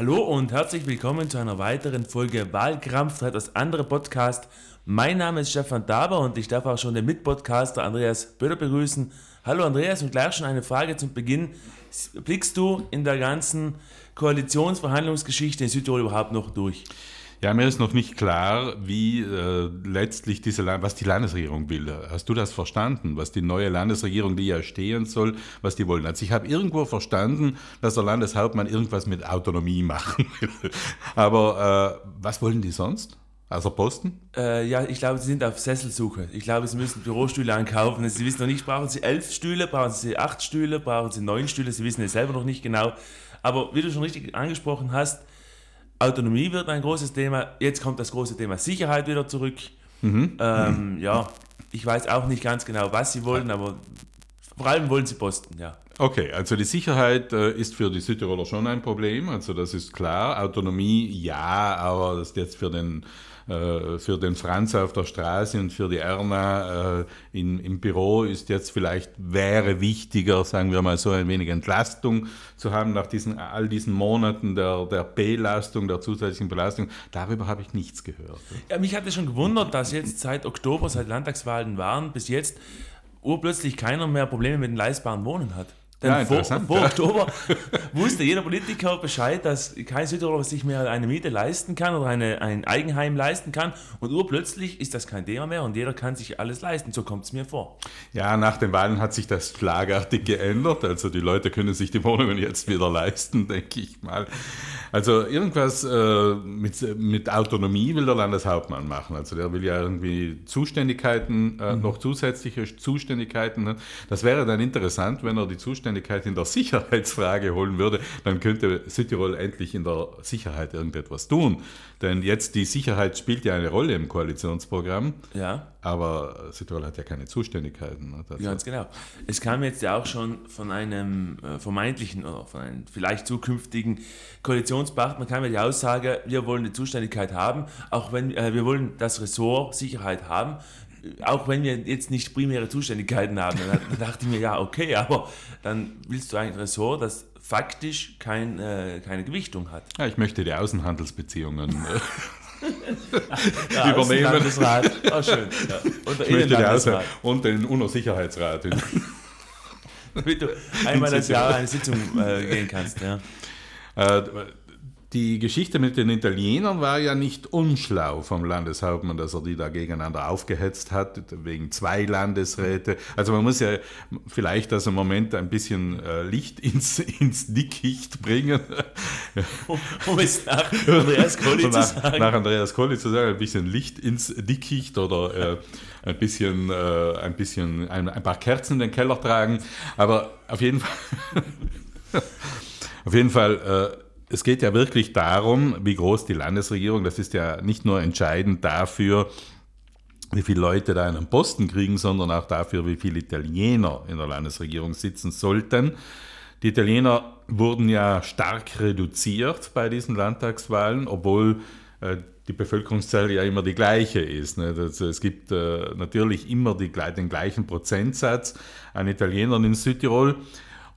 Hallo und herzlich willkommen zu einer weiteren Folge Wahlkrampf, etwas andere Podcast. Mein Name ist Stefan Daber und ich darf auch schon den Mitpodcaster Andreas Böder begrüßen. Hallo Andreas und gleich schon eine Frage zum Beginn. Blickst du in der ganzen Koalitionsverhandlungsgeschichte in Südtirol überhaupt noch durch? Ja, mir ist noch nicht klar, wie äh, letztlich diese, was die Landesregierung will. Hast du das verstanden, was die neue Landesregierung, die ja stehen soll, was die wollen? Also ich habe irgendwo verstanden, dass der Landeshauptmann irgendwas mit Autonomie machen will. Aber äh, was wollen die sonst? Also Posten? Äh, ja, ich glaube, sie sind auf Sesselsuche. Ich glaube, sie müssen Bürostühle ankaufen. Sie wissen noch nicht, brauchen sie elf Stühle, brauchen sie acht Stühle, brauchen sie neun Stühle. Sie wissen es selber noch nicht genau. Aber wie du schon richtig angesprochen hast, Autonomie wird ein großes Thema. Jetzt kommt das große Thema Sicherheit wieder zurück. Mhm. Ähm, ja, ich weiß auch nicht ganz genau, was sie wollen, aber vor allem wollen sie Posten, ja. Okay, also die Sicherheit äh, ist für die Südtiroler schon ein Problem, also das ist klar. Autonomie ja, aber das ist jetzt für den für den Franz auf der Straße und für die Erna äh, in, im Büro ist jetzt vielleicht, wäre wichtiger, sagen wir mal so, ein wenig Entlastung zu haben nach diesen, all diesen Monaten der, der Belastung, der zusätzlichen Belastung. Darüber habe ich nichts gehört. Ja, mich hat es schon gewundert, dass jetzt seit Oktober, seit Landtagswahlen waren, bis jetzt urplötzlich keiner mehr Probleme mit dem leistbaren Wohnen hat. Denn ja, vor, vor. Oktober wusste jeder Politiker Bescheid, dass kein Südtiroler sich mehr eine Miete leisten kann oder eine, ein Eigenheim leisten kann. Und urplötzlich ist das kein Thema mehr und jeder kann sich alles leisten. So kommt es mir vor. Ja, nach den Wahlen hat sich das schlagartig geändert. Also die Leute können sich die Wohnungen jetzt wieder leisten, denke ich mal. Also irgendwas äh, mit, mit Autonomie will der Landeshauptmann machen. Also der will ja irgendwie Zuständigkeiten, äh, mhm. noch zusätzliche Zuständigkeiten. Das wäre dann interessant, wenn er die Zuständigkeit in der Sicherheitsfrage holen würde. Dann könnte Südtirol endlich in der Sicherheit irgendetwas tun. Denn jetzt die Sicherheit spielt ja eine Rolle im Koalitionsprogramm. Ja. Aber Südtirol hat ja keine Zuständigkeiten. Ne? Ganz genau. Es kam jetzt ja auch schon von einem äh, vermeintlichen oder von einem vielleicht zukünftigen Koalitionspartner kam ja die Aussage, wir wollen die Zuständigkeit haben, auch wenn äh, wir wollen das Ressort Sicherheit haben auch wenn wir jetzt nicht primäre Zuständigkeiten haben, dann dachte ich mir, ja, okay, aber dann willst du ein Ressort, das faktisch kein, äh, keine Gewichtung hat. Ja, ich möchte die Außenhandelsbeziehungen äh, ja, übernehmen. Oh, schön. Ja. Und, ich möchte Außen und den UNO-Sicherheitsrat. Damit du einmal das Jahr eine Sitzung äh, gehen kannst. Ja. Äh, die Geschichte mit den Italienern war ja nicht unschlau vom Landeshauptmann, dass er die da gegeneinander aufgehetzt hat, wegen zwei Landesräte. Also man muss ja vielleicht das im Moment ein bisschen äh, Licht ins, ins Dickicht bringen. Um, um es nach Andreas Kolli zu sagen. Nach Andreas Kolli zu sagen, ein bisschen Licht ins Dickicht oder äh, ein bisschen, äh, ein, bisschen ein, ein paar Kerzen in den Keller tragen. Aber auf jeden Fall, auf jeden Fall äh, es geht ja wirklich darum, wie groß die Landesregierung, das ist ja nicht nur entscheidend dafür, wie viele Leute da einen Posten kriegen, sondern auch dafür, wie viele Italiener in der Landesregierung sitzen sollten. Die Italiener wurden ja stark reduziert bei diesen Landtagswahlen, obwohl äh, die Bevölkerungszahl ja immer die gleiche ist. Ne? Es gibt äh, natürlich immer den gleichen Prozentsatz an Italienern in Südtirol.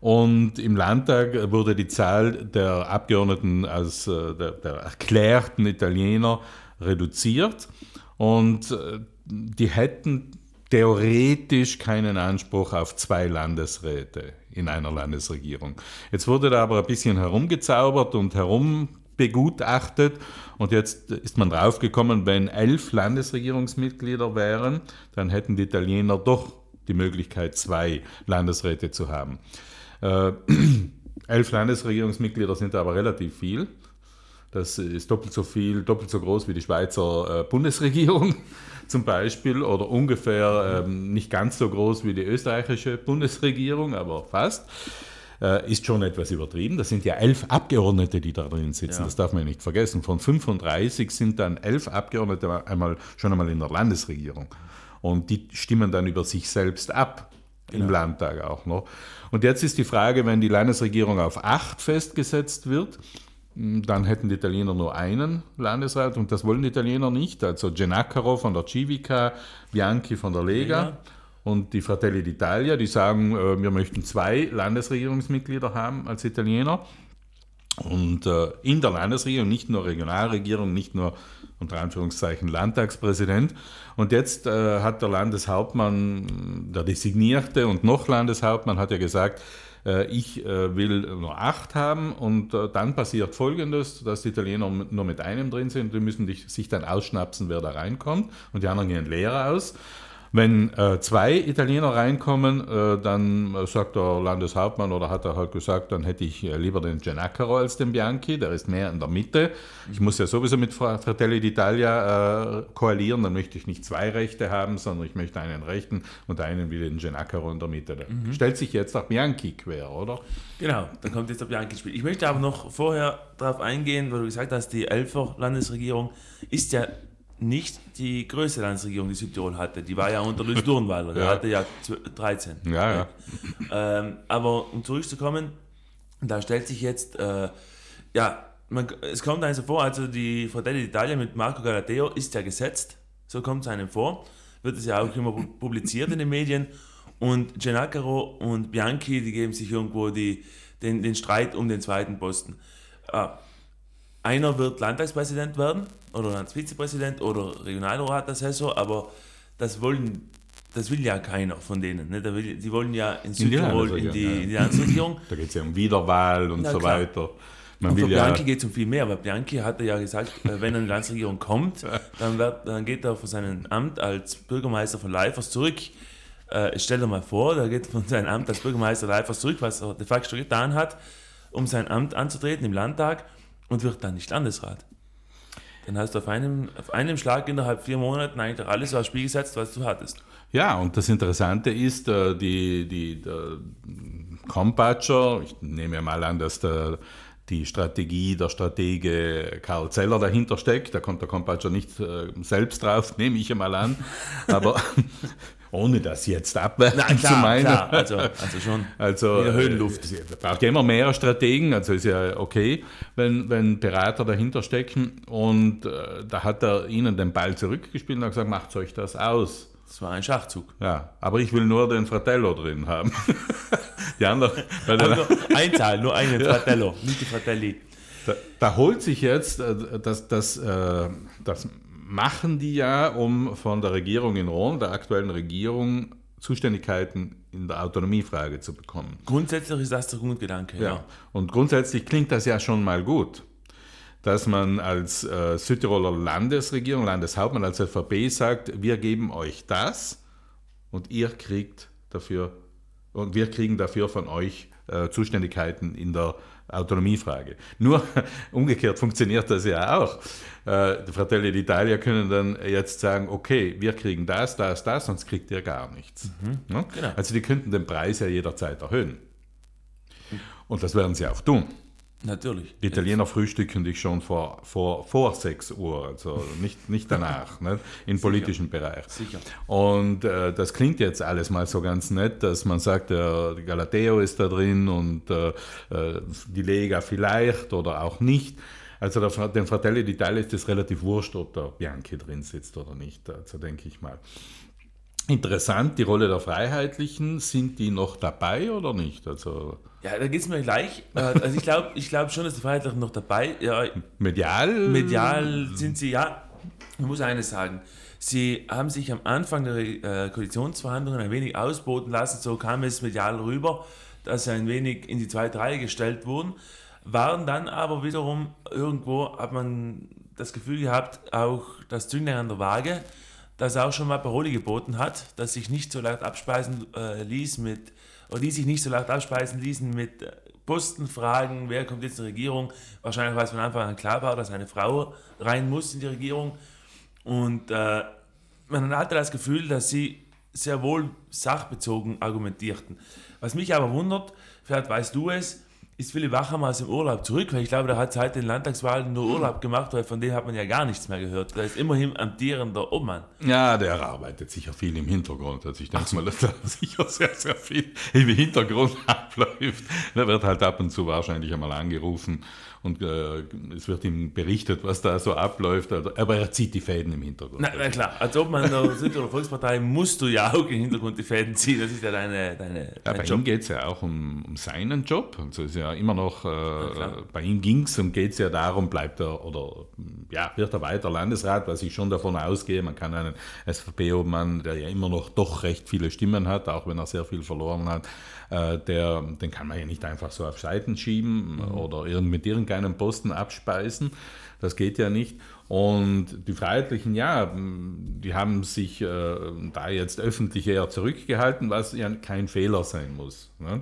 Und im Landtag wurde die Zahl der Abgeordneten als äh, der, der erklärten Italiener reduziert. Und äh, die hätten theoretisch keinen Anspruch auf zwei Landesräte in einer Landesregierung. Jetzt wurde da aber ein bisschen herumgezaubert und herumbegutachtet und jetzt ist man draufgekommen, wenn elf Landesregierungsmitglieder wären, dann hätten die Italiener doch die Möglichkeit, zwei Landesräte zu haben. Äh, elf Landesregierungsmitglieder sind aber relativ viel. Das ist doppelt so viel, doppelt so groß wie die Schweizer äh, Bundesregierung zum Beispiel oder ungefähr ähm, nicht ganz so groß wie die österreichische Bundesregierung, aber fast. Äh, ist schon etwas übertrieben. Das sind ja elf Abgeordnete, die da drin sitzen. Ja. Das darf man nicht vergessen. Von 35 sind dann elf Abgeordnete einmal, schon einmal in der Landesregierung. Und die stimmen dann über sich selbst ab genau. im Landtag auch noch. Und jetzt ist die Frage, wenn die Landesregierung auf acht festgesetzt wird, hm, dann hätten die Italiener nur einen Landesrat und das wollen die Italiener nicht. Also Gennacaro von der Civica, Bianchi von der Lega. Ja. Und die Fratelli d'Italia, die sagen, äh, wir möchten zwei Landesregierungsmitglieder haben als Italiener. Und äh, in der Landesregierung, nicht nur Regionalregierung, nicht nur unter Anführungszeichen Landtagspräsident. Und jetzt äh, hat der Landeshauptmann, der Designierte und noch Landeshauptmann, hat ja gesagt, äh, ich äh, will nur acht haben und äh, dann passiert Folgendes, dass die Italiener nur mit einem drin sind, die müssen sich dann ausschnapsen, wer da reinkommt und die anderen gehen leer aus. Wenn äh, zwei Italiener reinkommen, äh, dann äh, sagt der Landeshauptmann oder hat er halt gesagt, dann hätte ich äh, lieber den Giannaccaro als den Bianchi, der ist mehr in der Mitte. Ich muss ja sowieso mit Fratelli d'Italia äh, koalieren, dann möchte ich nicht zwei Rechte haben, sondern ich möchte einen Rechten und einen wie den Giannaccaro in der Mitte. Da mhm. stellt sich jetzt auch Bianchi quer, oder? Genau, dann kommt jetzt der Bianchi ins Spiel. Ich möchte aber noch vorher darauf eingehen, weil du gesagt hast, die Elfer Landesregierung ist ja nicht die größte Landesregierung, die Südtirol hatte. Die war ja unter Luis Durnwalder, der ja. hatte ja 13. Ja, ja. Ähm, aber um zurückzukommen, da stellt sich jetzt, äh, ja, man, es kommt einem so vor, also die Fratelli d'Italia mit Marco Galateo ist ja gesetzt, so kommt es einem vor, wird es ja auch immer publiziert in den Medien und Gennacaro und Bianchi, die geben sich irgendwo die, den, den Streit um den zweiten Posten. Äh, einer wird Landtagspräsident werden oder Landesvizepräsident oder Regionalrat der Saison, aber das wollen das will ja keiner von denen. Ne? Will, die wollen ja in Südtirol in die, in die Landesregierung. Da geht es ja um Wiederwahl und Na, so klar. weiter. Man und für Bianchi ja geht es um viel mehr, weil Bianchi hatte ja gesagt, äh, wenn er in die Landesregierung kommt, dann, wird, dann geht er von seinem Amt als Bürgermeister von Leifers zurück. Äh, stell dir mal vor, der geht von seinem Amt als Bürgermeister Leifers zurück, was er de facto getan hat, um sein Amt anzutreten im Landtag und wird dann nicht Landesrat. Dann hast du auf einem, auf einem Schlag innerhalb vier Monaten eigentlich alles aufs Spiel gesetzt, was du hattest. Ja, und das Interessante ist, äh, die, die, der Compatscher, ich nehme mal an, dass der, die Strategie der Stratege Karl Zeller dahinter steckt. Da kommt der Compatscher nicht äh, selbst drauf, nehme ich einmal an. Aber ohne das jetzt abwerten zu meinen. Klar, also, also schon also, in der Höhenluft. Es braucht ja immer mehr Strategen, also ist ja okay, wenn, wenn Berater dahinter stecken. Und äh, da hat er ihnen den Ball zurückgespielt und hat gesagt, macht euch das aus. Das war ein Schachzug. Ja, aber ich will nur den Fratello drin haben. die anderen. Also ein Teil, nur einen Fratello, nicht die Fratelli. Da, da, holt sich jetzt äh, das, das, äh, das machen die ja, um von der Regierung in Rom, der aktuellen Regierung, Zuständigkeiten in der Autonomiefrage zu bekommen. Grundsätzlich ist das der Grundgedanke, ja. ja. Und grundsätzlich klingt das ja schon mal gut, dass man als äh, Südtiroler Landesregierung, Landeshauptmann, als ÖVP sagt, wir geben euch das und ihr kriegt dafür, und wir kriegen dafür von euch äh, Zuständigkeiten in der Autonomiefrage. Nur umgekehrt funktioniert das ja auch. Äh, die Fratelli d'Italia können dann jetzt sagen, okay, wir kriegen das, das, das, sonst kriegt ihr gar nichts. Mhm. Ja? Genau. Also die könnten den Preis ja jederzeit erhöhen. Und das werden sie auch tun. Natürlich. Die Italiener frühstücken dich schon vor, vor, vor 6 Uhr, also nicht, nicht danach, ne, im politischen Bereich. Sicher. Und äh, das klingt jetzt alles mal so ganz nett, dass man sagt, der Galateo ist da drin und äh, äh, die Lega vielleicht oder auch nicht. Also der, dem Fratelli d'Italia ist es relativ wurscht, ob der Bianchi drin sitzt oder nicht, also denke ich mal. Interessant, die Rolle der Freiheitlichen, sind die noch dabei oder nicht? Also ja, da geht es mir gleich. Äh, also ich glaube ich glaub schon, dass die Freiheitlichen noch dabei ja, Medial? Medial sind sie, ja. Ich muss eines sagen. Sie haben sich am Anfang der äh, Koalitionsverhandlungen ein wenig ausboten lassen, so kam es medial rüber, dass sie ein wenig in die zweite Reihe gestellt wurden, waren dann aber wiederum irgendwo, hat man das Gefühl gehabt, auch das Zünglein an der Waage, das auch schon mal Paroli geboten hat, dass sich nicht so leicht abspeisen äh, ließ mit oder die sich nicht so leicht abspeisen ließen mit äh, Postenfragen, wer kommt jetzt in die Regierung. Wahrscheinlich, weil es von Anfang an klar war, dass eine Frau rein muss in die Regierung. Und äh, man hatte das Gefühl, dass sie sehr wohl sachbezogen argumentierten. Was mich aber wundert, vielleicht weißt du es, ist Philipp Wachhammer aus dem Urlaub zurück, weil ich glaube, der hat seit den Landtagswahlen nur Urlaub gemacht, weil von dem hat man ja gar nichts mehr gehört. Der ist immerhin amtierender Obmann. Ja, der arbeitet sicher viel im Hintergrund. Also ich denke so. mal, dass da sicher sehr, sehr viel im Hintergrund abläuft. Der wird halt ab und zu wahrscheinlich einmal angerufen und äh, es wird ihm berichtet, was da so abläuft, also, aber er zieht die Fäden im Hintergrund. Na, na klar, als Obmann der Südtiroler Volkspartei musst du ja auch im Hintergrund die Fäden ziehen, das ist ja deine, deine ja, Bei Job. ihm geht es ja auch um, um seinen Job, also ist ja ja immer noch, äh, ja, bei ihm ging es und geht es ja darum, bleibt er oder ja, wird er weiter Landesrat, was ich schon davon ausgehe. Man kann einen SVP-Obmann, der ja immer noch doch recht viele Stimmen hat, auch wenn er sehr viel verloren hat, äh, der, den kann man ja nicht einfach so auf Seiten schieben mhm. oder irgend, mit irgendeinem Posten abspeisen. Das geht ja nicht. Und die Freiheitlichen, ja, die haben sich äh, da jetzt öffentlich eher zurückgehalten, was ja kein Fehler sein muss. Ne?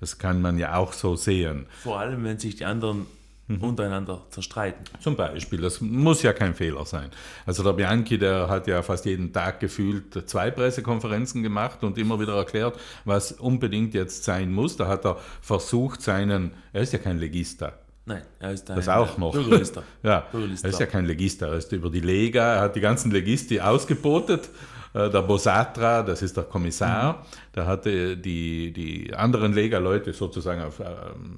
Das kann man ja auch so sehen. Vor allem, wenn sich die anderen. Untereinander zerstreiten. Zum Beispiel, das muss ja kein Fehler sein. Also der Bianchi, der hat ja fast jeden Tag gefühlt zwei Pressekonferenzen gemacht und immer wieder erklärt, was unbedingt jetzt sein muss. Da hat er versucht, seinen, er ist ja kein Legista, Nein, er ist ein das auch noch. Bürgerlister. ja, Bürgerlister. er ist ja kein Legista, er ist über die Lega, er hat die ganzen Legisti ausgebotet der Bosatra, das ist der Kommissar, mhm. der hatte die, die anderen Lega-Leute sozusagen auf äh,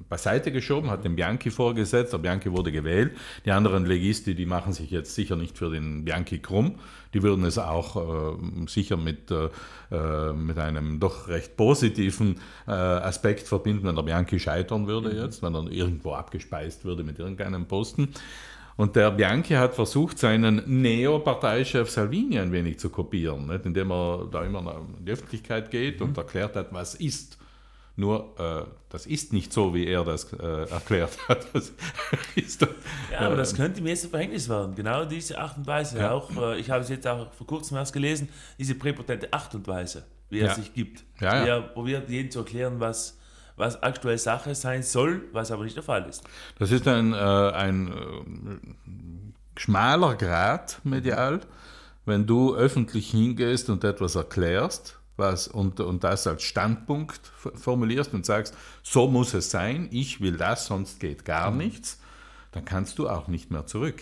beiseite geschoben, hat den Bianchi vorgesetzt, der Bianchi wurde gewählt. Die anderen Legisti, die machen sich jetzt sicher nicht für den Bianchi krumm, die würden es auch äh, sicher mit, äh, äh mit einem doch recht positiven äh, Aspekt verbinden, wenn der Bianchi scheitern würde mhm. jetzt, wenn er irgendwo abgespeist würde mit irgendeinem Posten. Und der Bianchi hat versucht, seinen Neo-Parteichef Salvini ein wenig zu kopieren, nicht? indem er da immer in die Öffentlichkeit geht mhm. und erklärt hat, was ist. Nur, äh, das ist nicht so, wie er das äh, erklärt hat. ist, äh, ja, aber das könnte mir jetzt ein Verhängnis werden. Genau diese Art und Weise. Ja. Auch, äh, ich habe es jetzt auch vor kurzem erst gelesen, diese präpotente Art und Weise, wie er ja. sich gibt. Ja, ja. Er probiert, jedem zu erklären, was, was aktuell Sache sein soll, was aber nicht der Fall ist. Das ist ein, äh, ein äh, schmaler Grad medial, wenn du öffentlich hingehst und etwas erklärst was, und, und das als Standpunkt formulierst und sagst, so muss es sein, ich will das, sonst geht gar mhm. nichts, dann kannst du auch nicht mehr zurück.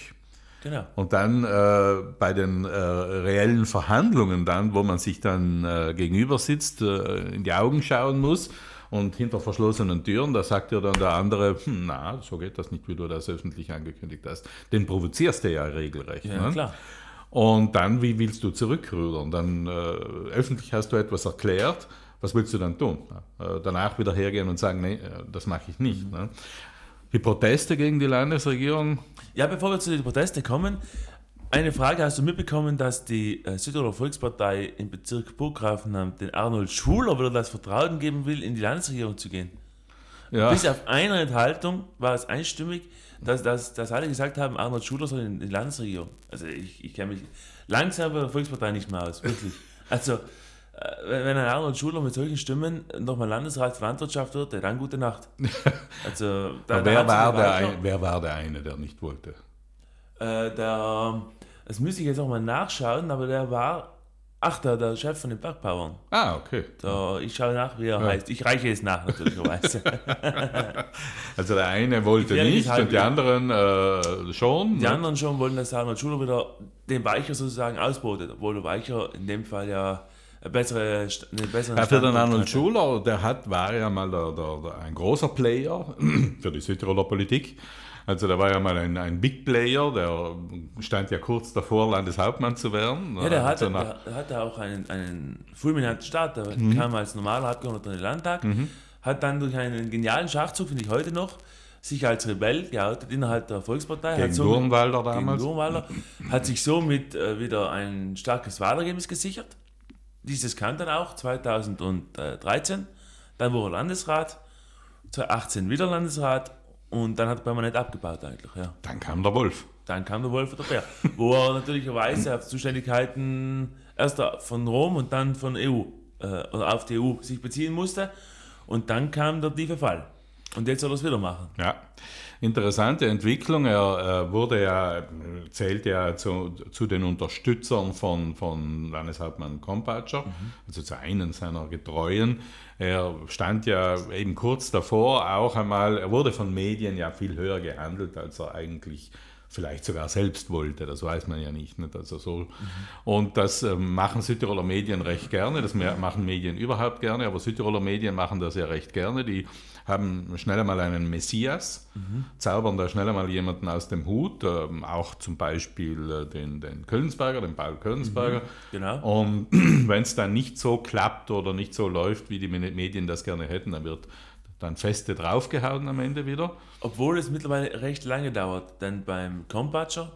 Genau. Und dann äh, bei den äh, reellen Verhandlungen dann, wo man sich dann äh, gegenüber sitzt, äh, in die Augen schauen muss und hinter verschlossenen Türen, da sagt ja dann der andere, hm, na, so geht das nicht, wie du das öffentlich angekündigt hast. Den provozierst du ja regelrecht. Ja, ne? klar. Und dann, wie willst du zurückrudern? Dann äh, öffentlich hast du etwas erklärt, was willst du dann tun? Äh, danach wieder hergehen und sagen, nee, äh, das mache ich nicht. Mhm. Ne? Die Proteste gegen die Landesregierung? Ja, bevor wir zu den Protesten kommen, eine Frage, hast du mitbekommen, dass die äh, Südtiroler Volkspartei im Bezirk Burggrafenhain den Arnold Schuler wieder das Vertrauen geben will, in die Landesregierung zu gehen? Ja. Bis auf eine Enthaltung war es einstimmig, dass, dass, dass alle gesagt haben, Arnold Schuler soll in die Landesregierung. Also ich, ich kenne mich langsam bei der Volkspartei nicht mehr aus, wirklich. Also äh, wenn ein Arnold Schuler mit solchen Stimmen nochmal Landesrat für Landwirtschaft wird, dann gute Nacht. Also, da, wer, war der ein, wer war der eine, der nicht wollte? Äh, der das müsste ich jetzt auch mal nachschauen, aber der war, ach, der, Chef von den Bergbauern. Ah, okay. Da, ich schaue nach, wie er ja. heißt. Ich reiche es nach, natürlicherweise. also der eine wollte nicht und die anderen äh, schon. Die ne? anderen schon wollten, dass Arnold Schuler wieder den Weicher sozusagen ausbotet, obwohl der Weicher in dem Fall ja eine bessere, eine bessere ja, für den Arnold Schuler, der hat, war ja mal der, der, der, ein großer Player für die Südtiroler Politik also da war ja mal ein, ein Big Player, der stand ja kurz davor, Landeshauptmann zu werden. Ja, der hatte, also der hatte auch einen, einen fulminanten Start. Der mhm. kam als normaler Abgeordneter in den Landtag, mhm. hat dann durch einen genialen Schachzug, finde ich heute noch, sich als Rebell geoutet innerhalb der Volkspartei. Gegen hat so Durnwalder damals. Gegen Durnwalder, hat sich somit äh, wieder ein starkes Wahlergebnis gesichert. Dieses kam dann auch 2013. Dann wurde er Landesrat, 2018 wieder Landesrat und dann hat er permanent abgebaut eigentlich, ja. Dann kam der Wolf. Dann kam der Wolf oder Bär. wo er natürlicherweise auf Zuständigkeiten erst von Rom und dann von EU äh, oder auf die EU sich beziehen musste. Und dann kam der tiefe Fall. Und jetzt soll er es wieder machen. Ja, interessante Entwicklung. Er, wurde ja, zählt ja zu, zu den Unterstützern von, von Landeshauptmann Kompatscher, mhm. also zu einem seiner Getreuen. Er stand ja eben kurz davor auch einmal, er wurde von Medien ja viel höher gehandelt, als er eigentlich vielleicht sogar selbst wollte, das weiß man ja nicht. nicht? Also so. Mhm. Und das äh, machen Südtiroler Medien recht gerne, das machen Medien überhaupt gerne, aber Südtiroler Medien machen das ja recht gerne. Die haben schnell einmal einen Messias, mhm. zaubern da schnell einmal jemanden aus dem Hut, ähm, auch zum Beispiel äh, den, den Kölnsberger, den Paul Kölnsberger. Mhm. Genau. Und wenn es dann nicht so klappt oder nicht so läuft, wie die Medien das gerne hätten, dann wird dann feste draufgehauen am Ende wieder. Obwohl es mittlerweile recht lange dauert, denn beim Kompatscher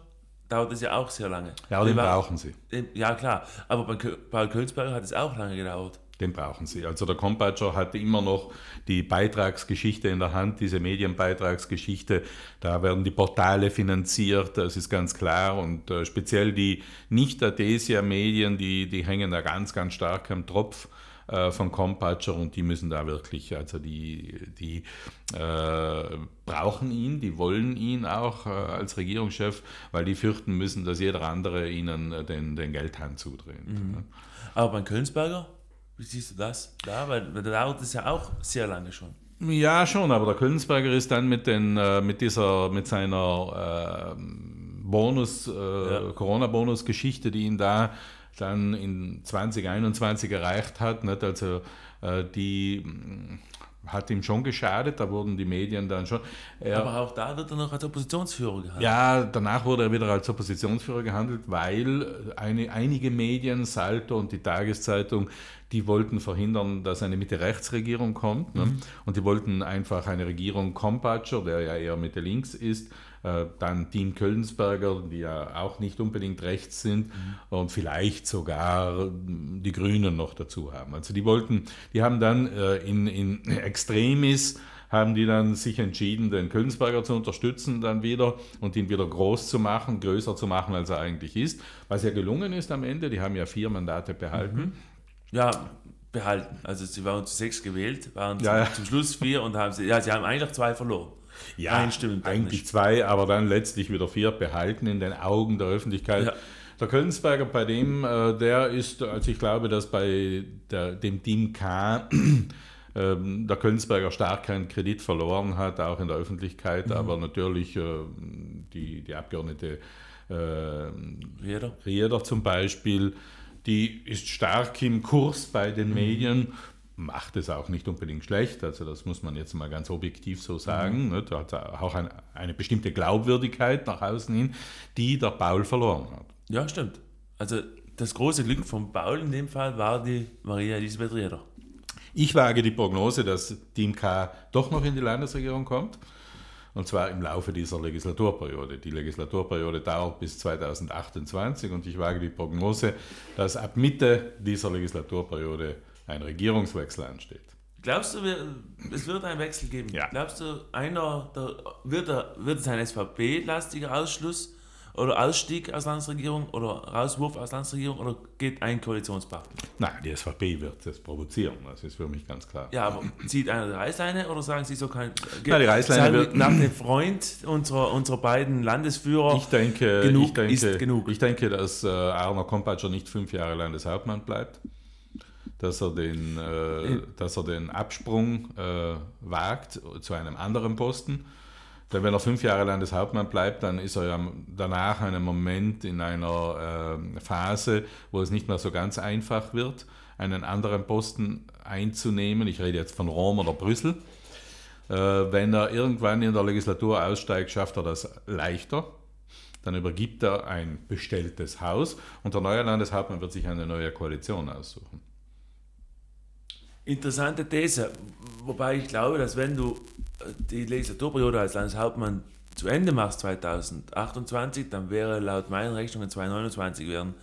dauert es ja auch sehr lange. Ja, den war, brauchen sie. Ja, klar. Aber bei Paul Kölzberger hat es auch lange gedauert. Den brauchen sie. Also der Compatscher hatte immer noch die Beitragsgeschichte in der Hand, diese Medienbeitragsgeschichte. Da werden die Portale finanziert, das ist ganz klar. Und äh, speziell die Nicht-Adesia-Medien, die, die hängen da ganz, ganz stark am Tropf äh, von Compatscher und die müssen da wirklich, also die, die äh, brauchen ihn, die wollen ihn auch äh, als Regierungschef, weil die fürchten müssen, dass jeder andere ihnen äh, den, den Geldhahn zudreht. Mhm. Aber beim Kölnsberger, wie siehst du das? Da, weil, weil da dauert es ja auch sehr lange schon. Ja, schon, aber der Kölnsberger ist dann mit, den, äh, mit, dieser, mit seiner äh, Bonus, äh, ja. Corona-Bonus-Geschichte, die ihn da dann in 2021 erreicht hat. Nicht? Also äh, die hat ihm schon geschadet, da wurden die Medien dann schon. Er, Aber auch da wird er noch als Oppositionsführer gehandelt. Ja, danach wurde er wieder als Oppositionsführer gehandelt, weil eine, einige Medien, Salto und die Tageszeitung, die wollten verhindern, dass eine Mitte-Rechts-Regierung kommt. Ne? Mhm. Und die wollten einfach eine Regierung Kompatscher, der ja eher Mitte-Links ist, dann Team Kölnsberger, die ja auch nicht unbedingt rechts sind mhm. und vielleicht sogar die Grünen noch dazu haben. Also die wollten, die haben dann äh, in, in Extremis haben die dann sich entschieden, den Kölnsberger zu unterstützen dann wieder und ihn wieder groß zu machen, größer zu machen, als er eigentlich ist. Was ja gelungen ist am Ende, die haben ja vier Mandate behalten. Mhm. Ja, behalten. Also sie waren zu sechs gewählt, waren ja, zum, ja. zum Schluss vier und haben sie, ja, sie haben eigentlich zwei verloren. Ja, Einstimmen eigentlich zwei, aber dann letztlich wieder vier behalten in den Augen der Öffentlichkeit. Ja. Der Kölnsberger, bei dem, äh, der ist, also ich glaube, dass bei der, dem Team K ähm, der Kölnsberger stark keinen Kredit verloren hat, auch in der Öffentlichkeit, mhm. aber natürlich äh, die, die Abgeordnete äh, Rieder. Rieder zum Beispiel, die ist stark im Kurs bei den mhm. Medien macht es auch nicht unbedingt schlecht. Also das muss man jetzt mal ganz objektiv so sagen. Mhm. Da hat auch ein, eine bestimmte Glaubwürdigkeit nach außen hin, die der Paul verloren hat. Ja, stimmt. Also das große Glück von Paul in dem Fall war die Maria Elisabeth Rieder. Ich wage die Prognose, dass Team K doch noch in die Landesregierung kommt. Und zwar im Laufe dieser Legislaturperiode. Die Legislaturperiode dauert bis 2028 und ich wage die Prognose, dass ab Mitte dieser Legislaturperiode ein Regierungswechsel ansteht. Glaubst du, es wird einen Wechsel geben? Ja. Glaubst du, einer der, wird, er, wird es ein SVP-lastiger Ausschluss oder Ausstieg aus Landesregierung oder Rauswurf aus Landesregierung oder geht ein Koalitionspartner? Nein, die SVP wird das provozieren, das ist für mich ganz klar. Ja, aber zieht einer die Reißleine oder sagen Sie so kein. Ja, die Reißleine wird. Nach dem Freund unserer, unserer beiden Landesführer. Ich denke, genug ich denke, ist genug. Ich denke, dass äh, Arno Kompatscher nicht fünf Jahre Landeshauptmann bleibt dass er den, äh, dass er den Absprung äh, wagt zu einem anderen Posten. Denn wenn er fünf Jahre Landeshauptmann bleibt, dann ist er ja danach einen Moment in einer äh, Phase, wo es nicht mehr so ganz einfach wird, einen anderen Posten einzunehmen. Ich rede jetzt von Rom oder Brüssel. Äh, wenn er irgendwann in der Legislatur aussteigt, schafft er das leichter. Dann übergibt er ein bestelltes Haus und der neue Landeshauptmann wird sich eine neue Koalition aussuchen. Interessante These, wobei ich glaube, dass wenn du äh, die Legislaturperiode als Landeshauptmann zu Ende machst 2028, dann wäre laut meinen Rechnungen 2029 wären,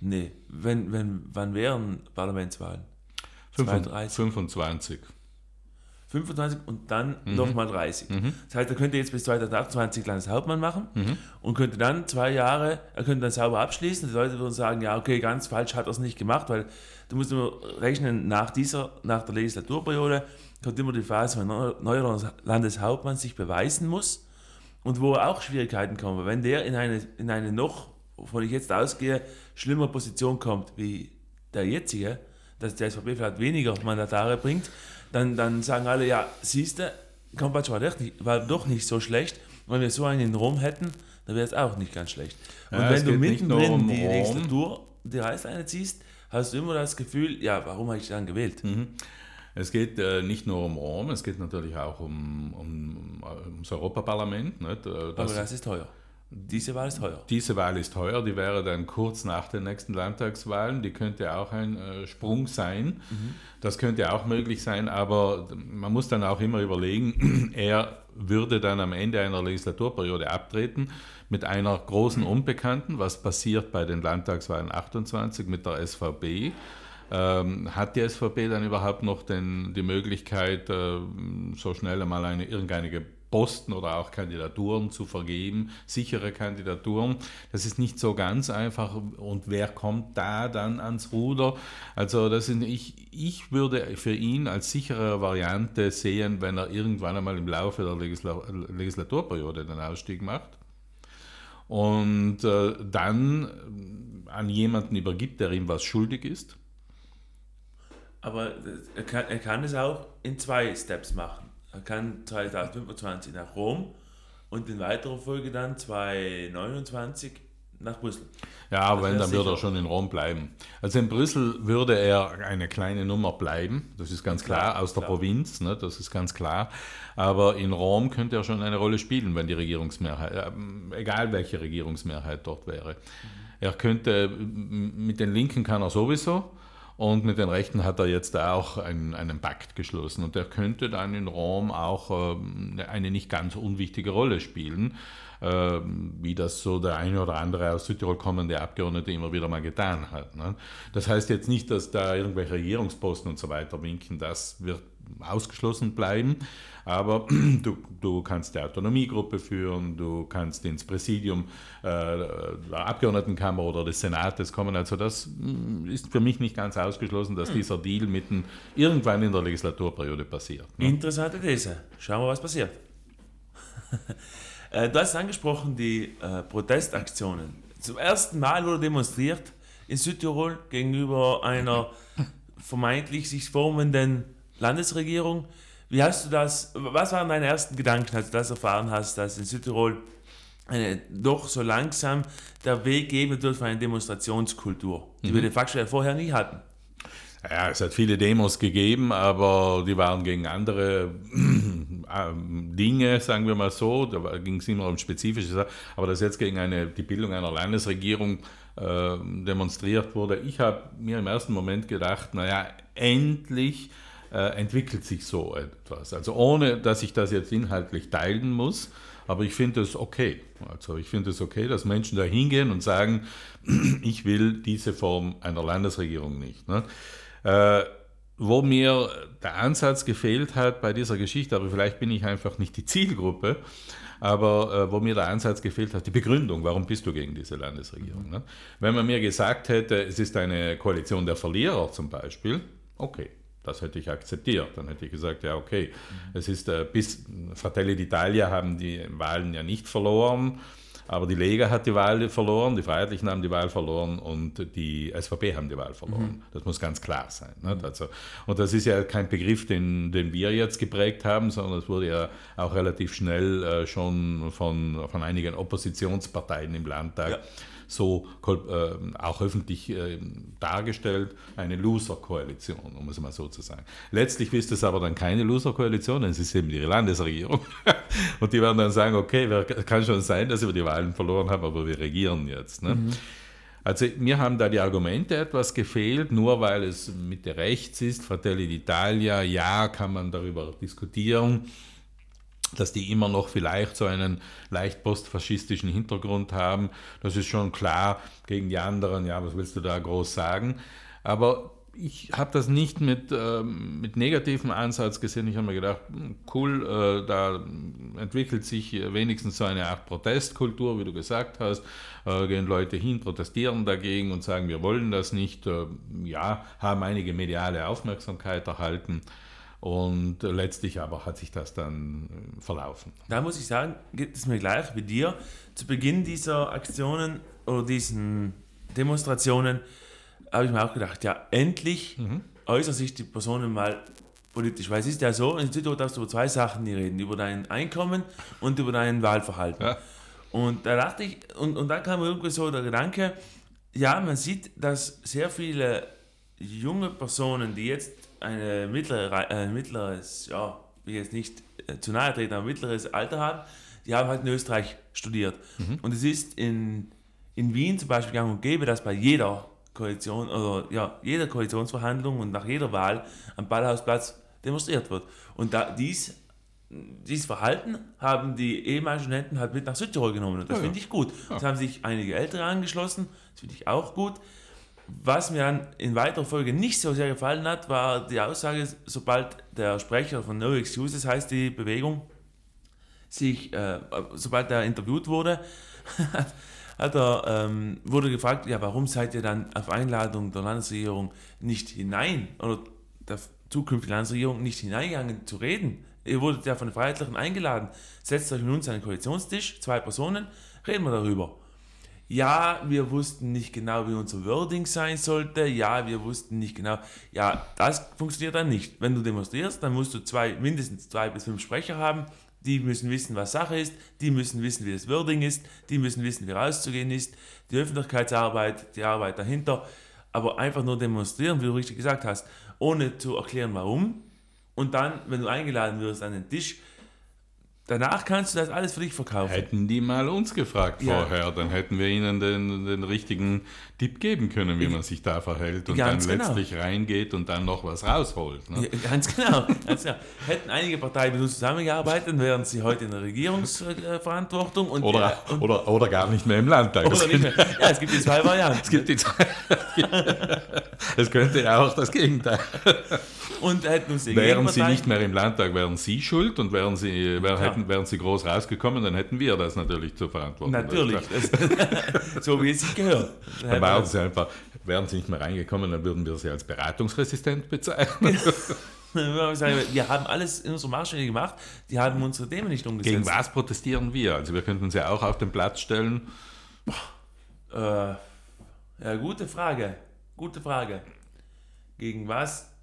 nee, wenn, wenn, wann wären Parlamentswahlen? 25. 25 und dann mhm. nochmal 30. Mhm. Das heißt, er könnte jetzt bis 2028 Landeshauptmann machen mhm. und könnte dann zwei Jahre, er könnte dann sauber abschließen. Die Leute würden sagen, ja, okay, ganz falsch hat er es nicht gemacht, weil du musst immer rechnen, nach dieser, nach der Legislaturperiode kommt immer die Phase, wenn ein neuer Landeshauptmann sich beweisen muss und wo auch Schwierigkeiten kommen. Wenn der in eine, in eine noch, wovon ich jetzt ausgehe, schlimmer Position kommt wie der jetzige, dass der SVP vielleicht weniger Mandatare bringt, dann, dann sagen alle, ja, siehst du, Kompac war, war doch nicht so schlecht. Wenn wir so einen in Rom hätten, dann wäre es auch nicht ganz schlecht. Und ja, wenn du mittendrin um die Legislatur, die Reißleine ziehst, hast du immer das Gefühl, ja, warum habe ich dann gewählt? Mhm. Es geht äh, nicht nur um Rom, es geht natürlich auch um, um, um das Europaparlament. Nicht? Das, Aber das ist teuer. Diese Wahl ist teuer. Diese Wahl ist teuer, die wäre dann kurz nach den nächsten Landtagswahlen. Die könnte auch ein äh, Sprung sein. Mhm. Das könnte auch möglich sein, aber man muss dann auch immer überlegen, er würde dann am Ende einer Legislaturperiode abtreten mit einer großen Unbekannten. Was passiert bei den Landtagswahlen 28 mit der SVP? Ähm, hat die SVP dann überhaupt noch den, die Möglichkeit, äh, so schnell einmal eine, irgendeine Posten oder auch Kandidaturen zu vergeben, sichere Kandidaturen. Das ist nicht so ganz einfach. Und wer kommt da dann ans Ruder? Also das sind, ich, ich würde für ihn als sichere Variante sehen, wenn er irgendwann einmal im Laufe der Legisla Legislaturperiode den Ausstieg macht und äh, dann an jemanden übergibt, der ihm was schuldig ist. Aber er kann, er kann es auch in zwei Steps machen. Er kann 2025 nach Rom und in weiterer Folge dann 2029 nach Brüssel. Ja, aber wenn, dann würde er schon in Rom bleiben. Also in Brüssel würde er eine kleine Nummer bleiben, das ist ganz klar, klar aus der klar. Provinz, ne, das ist ganz klar. Aber in Rom könnte er schon eine Rolle spielen, wenn die Regierungsmehrheit, äh, egal welche Regierungsmehrheit dort wäre. Mhm. Er könnte, mit den Linken kann er sowieso, und mit den Rechten hat er jetzt auch einen, einen Pakt geschlossen. Und der könnte dann in Rom auch ähm, eine nicht ganz unwichtige Rolle spielen, ähm, wie das so der eine oder andere aus Südtirol kommende Abgeordnete immer wieder mal getan hat. Ne? Das heißt jetzt nicht, dass da irgendwelche Regierungsposten und so weiter winken. Das wird ausgeschlossen bleiben. Aber du, du kannst die Autonomiegruppe führen, du kannst ins Präsidium äh, der Abgeordnetenkammer oder des Senates kommen. Also das mm, ist für mich nicht ganz ausgeschlossen, dass hm. dieser Deal mitten irgendwann in der Legislaturperiode passiert. Ne? Interessante These. Schauen wir, was passiert. Äh, du hast angesprochen die äh, Protestaktionen. Zum ersten Mal wurde demonstriert in Südtirol gegenüber einer vermeintlich sich formenden Landesregierung. Wie hast du das, was waren deine ersten Gedanken, als du das erfahren hast, dass in Südtirol eine, doch so langsam der Weg geben wird für eine Demonstrationskultur, die mhm. wir de facto ja vorher nie hatten? Ja, es hat viele Demos gegeben, aber die waren gegen andere äh, Dinge, sagen wir mal so. Da ging es immer um spezifische Aber dass jetzt gegen eine, die Bildung einer Landesregierung äh, demonstriert wurde, ich habe mir im ersten Moment gedacht, naja, endlich äh, entwickelt sich so etwas. Also ohne, dass ich das jetzt inhaltlich teilen muss, aber ich finde es okay. Also ich finde es okay, dass Menschen da hingehen und sagen, ich will diese Form einer Landesregierung nicht. Ne? Äh, wo mir der Ansatz gefehlt hat bei dieser Geschichte, aber vielleicht bin ich einfach nicht die Zielgruppe, aber äh, wo mir der Ansatz gefehlt hat, die Begründung, warum bist du gegen diese Landesregierung? Ne? Wenn man mir gesagt hätte, es ist eine Koalition der Verlierer zum Beispiel, okay, das hätte ich akzeptiert. Dann hätte ich gesagt, ja, okay, mhm. es ist äh, bis Fratelli d'Italia haben die Wahlen ja nicht verloren, aber die Lega hat die Wahl verloren, die Freiheitlichen haben die Wahl verloren und die SVP haben die Wahl verloren. Mhm. Das muss ganz klar sein. Ne? Also, und das ist ja kein Begriff, den, den wir jetzt geprägt haben, sondern es wurde ja auch relativ schnell äh, schon von, von einigen Oppositionsparteien im Landtag. Ja so äh, auch öffentlich äh, dargestellt, eine Loser-Koalition, um es mal so zu sagen. Letztlich ist es aber dann keine Loser-Koalition, es ist eben die Landesregierung. Und die werden dann sagen, okay, kann schon sein, dass wir die Wahlen verloren haben, aber wir regieren jetzt. Ne? Mhm. Also mir haben da die Argumente etwas gefehlt, nur weil es Mitte rechts ist, Fratelli d'Italia, ja, kann man darüber diskutieren dass die immer noch vielleicht so einen leicht postfaschistischen Hintergrund haben. Das ist schon klar gegen die anderen, ja, was willst du da groß sagen? Aber ich habe das nicht mit, äh, mit negativem Ansatz gesehen. Ich habe mir gedacht, hm, cool, äh, da entwickelt sich wenigstens so eine Art Protestkultur, wie du gesagt hast. Äh, gehen Leute hin, protestieren dagegen und sagen, wir wollen das nicht. Äh, ja, haben einige mediale Aufmerksamkeit erhalten. Und letztlich aber hat sich das dann äh, verlaufen. Da muss ich sagen, geht es mir gleich wie dir. Zu Beginn dieser Aktionen oder diesen Demonstrationen habe ich mir auch gedacht, ja, endlich mhm. äußern sich die Personen mal politisch. Weil es ist ja so, in Südtirol darfst du über zwei Sachen reden, über dein Einkommen und über dein Wahlverhalten. Ja. Und da dachte ich, und, und dann kam irgendwie so der Gedanke, ja, man sieht, dass sehr viele junge Personen, die jetzt eine mittlere, äh, mittleres, ja, wie jetzt nicht äh, zu nahe treten, aber mittleres Alter haben, die haben halt in Österreich studiert. Und es ist in, in Wien zum Beispiel gang und gäbe, dass bei jeder Koalition oder ja, jeder Koalitionsverhandlung und nach jeder Wahl am Ballhausplatz demonstriert wird. Und da, dies, dieses Verhalten haben die ehemaligen Studenten halt mit nach Südtirol genommen und das Ja, ja. finde ich gut. Es haben sich einige Ältere angeschlossen, das finde ich auch gut. Was mir dann in weiterer Folge nicht so sehr gefallen hat, war die Aussage, sobald der Sprecher von No Excuses heißt die Bewegung, sich, äh, sobald er interviewt wurde, hat er, ähm, wurde gefragt, ja, warum seid ihr dann auf Einladung der Landesregierung nicht hinein oder der zukünftigen Landesregierung nicht hineingegangen zu reden? Ihr wurdet ja von den Freiheitlichen eingeladen. Setzt euch mit uns an den Koalitionstisch, zwei Personen, reden wir darüber. Ja, wir wussten nicht genau, wie unser Wording sein sollte. Ja, wir wussten nicht genau. Ja, das funktioniert dann nicht. Wenn du demonstrierst, dann musst du zwei, mindestens zwei bis fünf Sprecher haben. Die müssen wissen, was Sache ist. Die müssen wissen, wie das Wording ist. Die müssen wissen, wie rauszugehen ist. Die Öffentlichkeitsarbeit, die Arbeit dahinter. Aber einfach nur demonstrieren, wie du richtig gesagt hast, ohne zu erklären, warum. Und dann, wenn du eingeladen wirst an den Tisch, danach kannst du das alles für dich verkaufen. Hätten die mal uns gefragt Ja. vorher, dann hätten wir ihnen den, den richtigen Tipp geben können, wie man sich da verhält und Ganz dann genau. letztlich reingeht und dann noch was rausholt. Ne? Ja, ganz genau. Ganz genau. Hätten einige Parteien mit uns zusammengearbeitet, wären sie heute in der Regierungsverantwortung und, Oder, und oder, oder gar nicht mehr im Landtag. oder nicht mehr. Ja, es gibt die zwei Varianten. Es gibt die zwei. Es könnte ja auch das Gegenteil. Und hätten uns Wären sie nicht mehr im Landtag, wären sie schuld und wären sie, wär, hätten, wären sie groß rausgekommen, dann hätten wir das natürlich zu verantworten. Natürlich. Das so wie es sich gehört. Dann waren sie einfach, wären sie nicht mehr reingekommen, dann würden wir sie als beratungsresistent bezeichnen. Wir haben alles in unserer Marschlinie gemacht, die haben unsere Themen nicht umgesetzt. Gegen was protestieren wir? Also wir könnten sie auch auf den Platz stellen. Äh, ja, gute Frage. Gute Frage. Gegen was?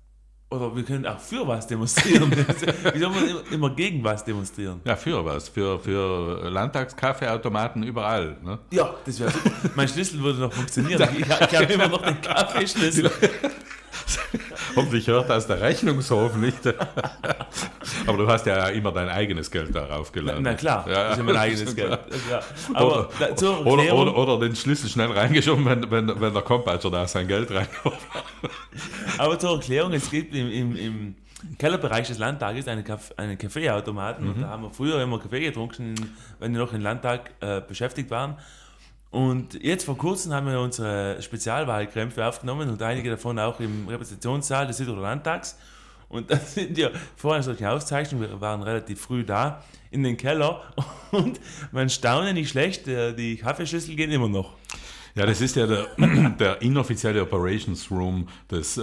Oder wir können auch für was demonstrieren. Wie soll man immer, immer gegen was demonstrieren? Ja, für was? Für, für Landtagskaffeeautomaten überall. Ne? Ja, das wäre super. Mein Schlüssel würde noch funktionieren. Ich, ich habe immer noch den Kaffeeschlüssel. Hoffentlich hört das der Rechnungshof nicht. Aber du hast ja immer dein eigenes Geld darauf geladen. Na klar, Ja. das ist ja mein eigenes Geld. Ja. Aber Oder, zur oder, Erklärung, oder, oder den Schlüssel schnell reingeschoben, wenn, wenn, wenn der Kompatscher da sein Geld reinkommt. aber zur Erklärung, es gibt im, im, im Kellerbereich des Landtages einen, Kaff, einen Kaffeeautomaten und da haben wir früher immer Kaffee getrunken, wenn wir noch im Landtag äh, beschäftigt waren. Und jetzt vor kurzem haben wir unsere Spezialwahlkrämpfe aufgenommen und einige davon auch im Repräsentationssaal des Südtiroler Landtags. Und da sind wir vor einer solchen Auszeichnung, wir waren relativ früh da, in den Keller und man staune nicht schlecht, äh, die Kaffeeschüssel gehen immer noch. Ja, das ist ja der, der inoffizielle Operations Room des äh,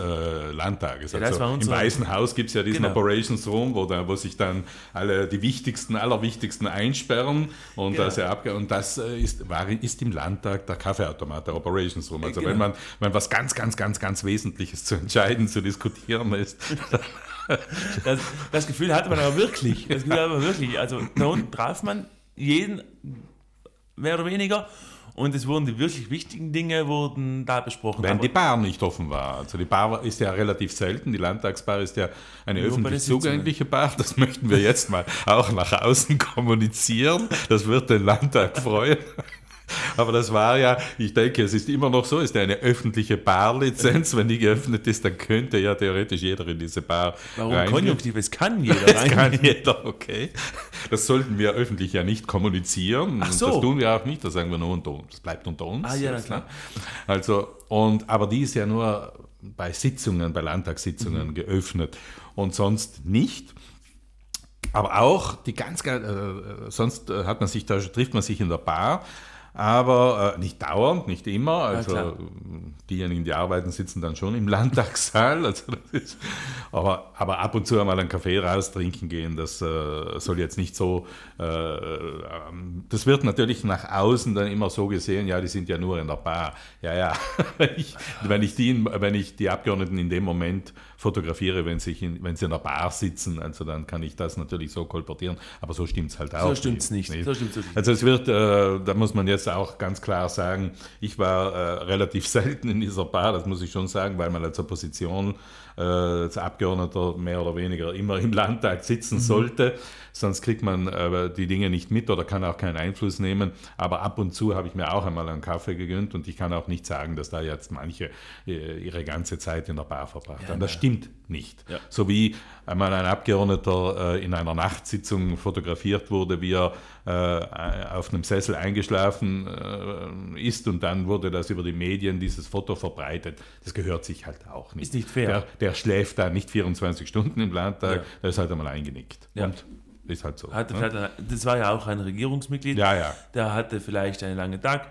Landtages. Ja, also Im Weißen Haus gibt es ja diesen Genau. Operations Room, wo, da, wo sich dann alle die wichtigsten, allerwichtigsten einsperren und Genau. das, und das äh, ist, war, ist im Landtag der Kaffeeautomat, der Operations Room. Also Genau. wenn man wenn was ganz, ganz, ganz, ganz Wesentliches zu entscheiden, zu diskutieren ist, Das, das Gefühl hatte man aber wirklich. Das Gefühl hatte man wirklich. Also da unten traf man jeden mehr oder weniger und es wurden die wirklich wichtigen Dinge wurden da besprochen. Wenn die Bar nicht offen war. Also die Bar ist ja relativ selten. Die Landtagsbar ist ja eine Nur öffentlich zugängliche Bar. Das möchten wir jetzt mal auch nach außen kommunizieren. Das wird den Landtag freuen. Aber das war ja, ich denke, es ist immer noch so, ist ja eine öffentliche Barlizenz. Wenn die geöffnet ist, dann könnte ja theoretisch jeder in diese Bar Warum reingehen. Konjunktiv? Es kann jeder Das rein. kann jeder, okay. Das sollten wir öffentlich ja nicht kommunizieren. Ach so. Das tun wir auch nicht, das sagen wir nur unter uns. Das bleibt unter uns. Ah, ja, klar. Also, und, aber die ist ja nur bei Sitzungen, bei Landtagssitzungen Mhm. geöffnet und sonst nicht. Aber auch die ganz, ganz äh, sonst äh, hat man sich da, trifft man sich in der Bar, aber äh, nicht dauernd, nicht immer. Also äh, diejenigen, die arbeiten, sitzen dann schon im Landtagssaal. Also das ist, aber, aber ab und zu einmal einen Kaffee raus trinken gehen, das äh, soll jetzt nicht so. Äh, ähm, das wird natürlich nach außen dann immer so gesehen, ja, die sind ja nur in der Bar. Ja, ja. wenn, ich, wenn, ich die, wenn ich die Abgeordneten in dem Moment fotografiere, wenn, sich in, wenn sie in der Bar sitzen. Also dann kann ich das natürlich so kolportieren, aber so stimmt es halt auch. So stimmt es nicht. nicht. So stimmt's nicht. Also es wird, äh, da muss man jetzt auch ganz klar sagen, ich war äh, relativ selten in dieser Bar, das muss ich schon sagen, weil man als Opposition äh, als Abgeordneter mehr oder weniger immer im Landtag sitzen mhm. sollte. Sonst kriegt man äh, die Dinge nicht mit oder kann auch keinen Einfluss nehmen. Aber ab und zu habe ich mir auch einmal einen Kaffee gegönnt und ich kann auch nicht sagen, dass da jetzt manche äh, ihre ganze Zeit in der Bar verbracht ja, haben. Das ja. stimmt nicht. Ja. So wie einmal ein Abgeordneter äh, in einer Nachtsitzung fotografiert wurde, wie er äh, auf einem Sessel eingeschlafen äh, ist und dann wurde das über die Medien, dieses Foto verbreitet. Das gehört sich halt auch nicht. Ist nicht fair. Der, der schläft da nicht 24 Stunden im Landtag, der ist halt einmal eingenickt. Und ist halt so. Hatte ne? das war ja auch ein Regierungsmitglied. Ja, ja. Der hatte vielleicht einen langen Tag.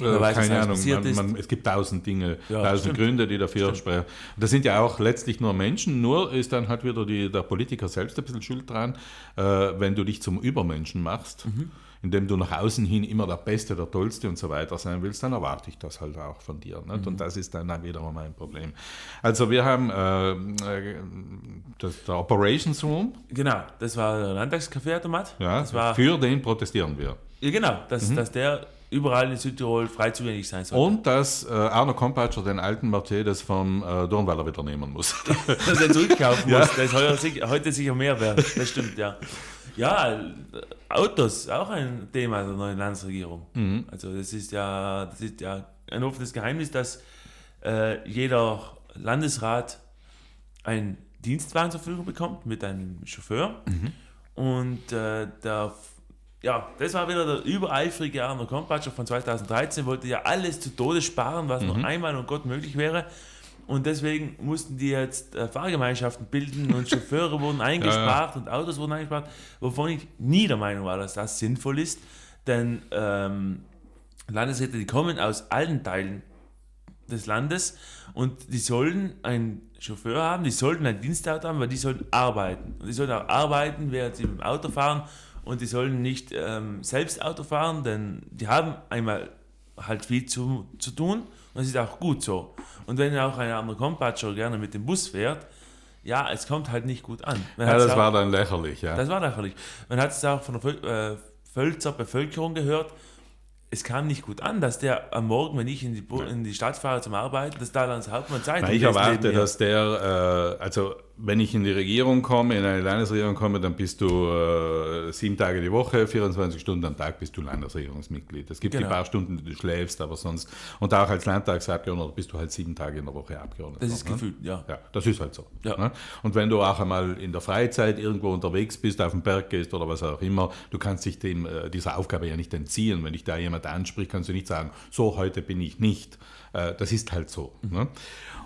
Äh, weiß, keine Ahnung, man, man, es gibt tausend Dinge, ja, tausend stimmt. Gründe, die dafür stimmt. sprechen. Das sind ja auch letztlich nur Menschen, nur ist dann halt wieder die, der Politiker selbst ein bisschen schuld dran, äh, wenn du dich zum Übermenschen machst. Mhm indem du nach außen hin immer der Beste, der Tollste und so weiter sein willst, dann erwarte ich das halt auch von dir. Mhm. Und das ist dann wiederum mein Problem. Also wir haben äh, das, der Operations Room. Genau, das war der Landtagscafé-Automat. Ja, für den protestieren wir. Ja, genau, dass, mhm. dass der überall in Südtirol frei zugänglich sein soll. Und dass äh, Arno Kompatscher den alten Mercedes vom äh, Dornweiler wieder nehmen muss. dass er zurückkaufen muss. Ja. Das ist heute, heute sicher mehr wert. Das stimmt, ja. Ja, Autos, auch ein Thema der neuen Landesregierung. Mhm. Also das ist ja, das ist ja ein offenes Geheimnis, dass äh, jeder Landesrat einen Dienstwagen zur Verfügung bekommt mit einem Chauffeur. Mhm. Und äh, der, ja, das war wieder der übereifrige Arno Kompatscher von 2013, wollte ja alles zu Tode sparen, was mhm. noch einmal und Gott möglich wäre. Und deswegen mussten die jetzt äh, Fahrgemeinschaften bilden und Chauffeure wurden eingespart ja, ja. und Autos wurden eingespart, wovon ich nie der Meinung war, dass das sinnvoll ist. Denn ähm, Landesräte, die kommen aus allen Teilen des Landes und die sollten einen Chauffeur haben, die sollten ein Dienstauto haben, weil die sollten arbeiten. Und die sollten auch arbeiten, während sie mit dem Auto fahren und die sollen nicht ähm, selbst Auto fahren, denn die haben einmal halt viel zu, zu tun und das ist auch gut so. Und wenn auch ein anderer Kompatscher gerne mit dem Bus fährt, ja, es kommt halt nicht gut an. Man ja, das auch, war dann lächerlich, ja. Das war lächerlich. Man hat es auch von der Völzer äh, Bevölkerung gehört, es kam nicht gut an, dass der am Morgen, wenn ich in die, in die Stadt fahre zum Arbeiten, dass da dann das Hauptmann Zeit Ich erwarte, dass der, äh, also wenn ich in die Regierung komme, in eine Landesregierung komme, dann bist du äh, sieben Tage die Woche, 24 Stunden am Tag bist du Landesregierungsmitglied. Es gibt genau. ein paar Stunden, die du schläfst, aber sonst, und auch als Landtagsabgeordneter bist du halt sieben Tage in der Woche Abgeordneter. Das ist ne? gefühlt, ja. ja. Das ist halt so. Ja. Ne? Und wenn du auch einmal in der Freizeit irgendwo unterwegs bist, auf dem Berg gehst oder was auch immer, du kannst dich dem, äh, dieser Aufgabe ja nicht entziehen. Wenn dich da jemand anspricht, kannst du nicht sagen, so, heute bin ich nicht. Äh, das ist halt so. Mhm. Ne?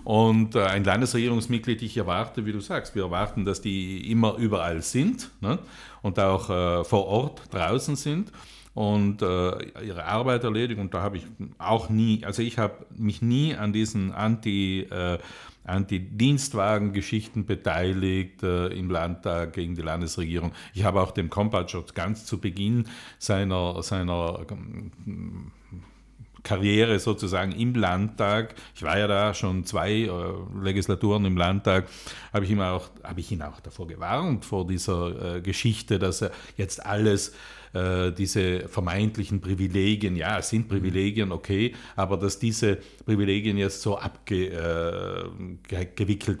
Und äh, ein Landesregierungsmitglied, ich erwarte, wie du sagst, wir erwarten, dass die immer überall sind ne? und auch äh, vor Ort draußen sind und äh, ihre Arbeit erledigen. Und da habe ich auch nie, also ich habe mich nie an diesen Anti- äh, Anti-Dienstwagen-Geschichten beteiligt äh, im Landtag gegen die Landesregierung. Ich habe auch dem Kompatscher ganz zu Beginn seiner, seiner Karriere sozusagen im Landtag, ich war ja da schon zwei äh, Legislaturen im Landtag, habe ich, hab ich ihn auch davor gewarnt, vor dieser äh, Geschichte, dass er jetzt alles äh, diese vermeintlichen Privilegien, ja, es sind Privilegien, okay, aber dass diese Privilegien jetzt so abgewickelt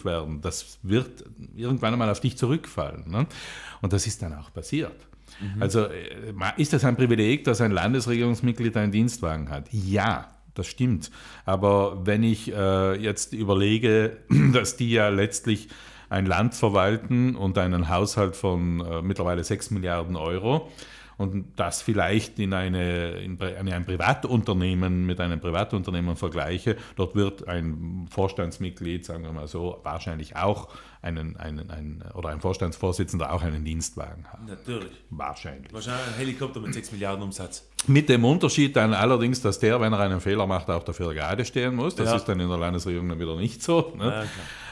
äh, werden, das wird irgendwann einmal auf dich zurückfallen. Ne? Und das ist dann auch passiert. Mhm. Also äh, ist das ein Privileg, dass ein Landesregierungsmitglied einen Dienstwagen hat? Ja, das stimmt. Aber wenn ich äh, jetzt überlege, dass die ja letztlich ein Land verwalten und einen Haushalt von äh, mittlerweile 6 Milliarden Euro, und das vielleicht in, eine, in ein Privatunternehmen mit einem Privatunternehmen vergleiche, dort wird ein Vorstandsmitglied, sagen wir mal so, wahrscheinlich auch einen, einen, einen oder ein Vorstandsvorsitzender auch einen Dienstwagen haben. Natürlich. Wahrscheinlich. Wahrscheinlich ein Helikopter mit 6 Milliarden Umsatz. Mit dem Unterschied dann allerdings, dass der, wenn er einen Fehler macht, auch dafür gerade stehen muss. Das ja. ist dann in der Landesregierung dann wieder nicht so. Ne?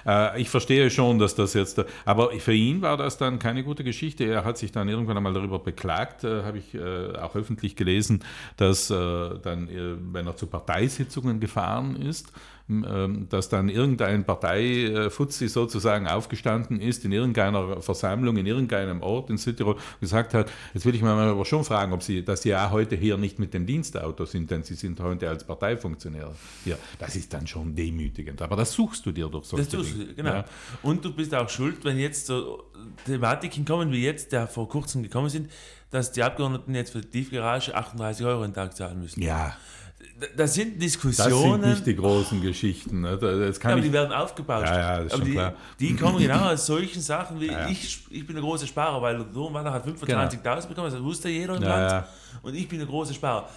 Ja, äh, ich verstehe schon, dass das jetzt, aber für ihn war das dann keine gute Geschichte. Er hat sich dann irgendwann einmal darüber beklagt, äh, habe ich äh, auch öffentlich gelesen, dass dann, wenn er zu Parteisitzungen gefahren ist, dass dann irgendein Parteifuzzi sozusagen aufgestanden ist in irgendeiner Versammlung, in irgendeinem Ort in Südtirol, gesagt hat, jetzt will ich mal aber schon fragen, ob Sie, dass Sie ja heute hier nicht mit dem Dienstauto sind, denn Sie sind heute als Parteifunktionär hier. Das ist dann schon demütigend. Aber das suchst du dir durch solche das Dinge. Genau. Ja. Und du bist auch schuld, wenn jetzt so Thematiken kommen wie jetzt, der vor kurzem gekommen sind, dass die Abgeordneten jetzt für die Tiefgarage 38 Euro den Tag zahlen müssen. Ja. Das sind Diskussionen. Das sind nicht die großen Geschichten. Ne? Das kann ja, aber die werden aufgebaut. Ja, ja, das ist aber schon die, klar. die kommen genau aus solchen Sachen wie ich, ich bin ein großer Sparer, weil Dohnwaller hat 25.000 genau. bekommen, das wusste jeder im Land. Und ich bin ein großer Sparer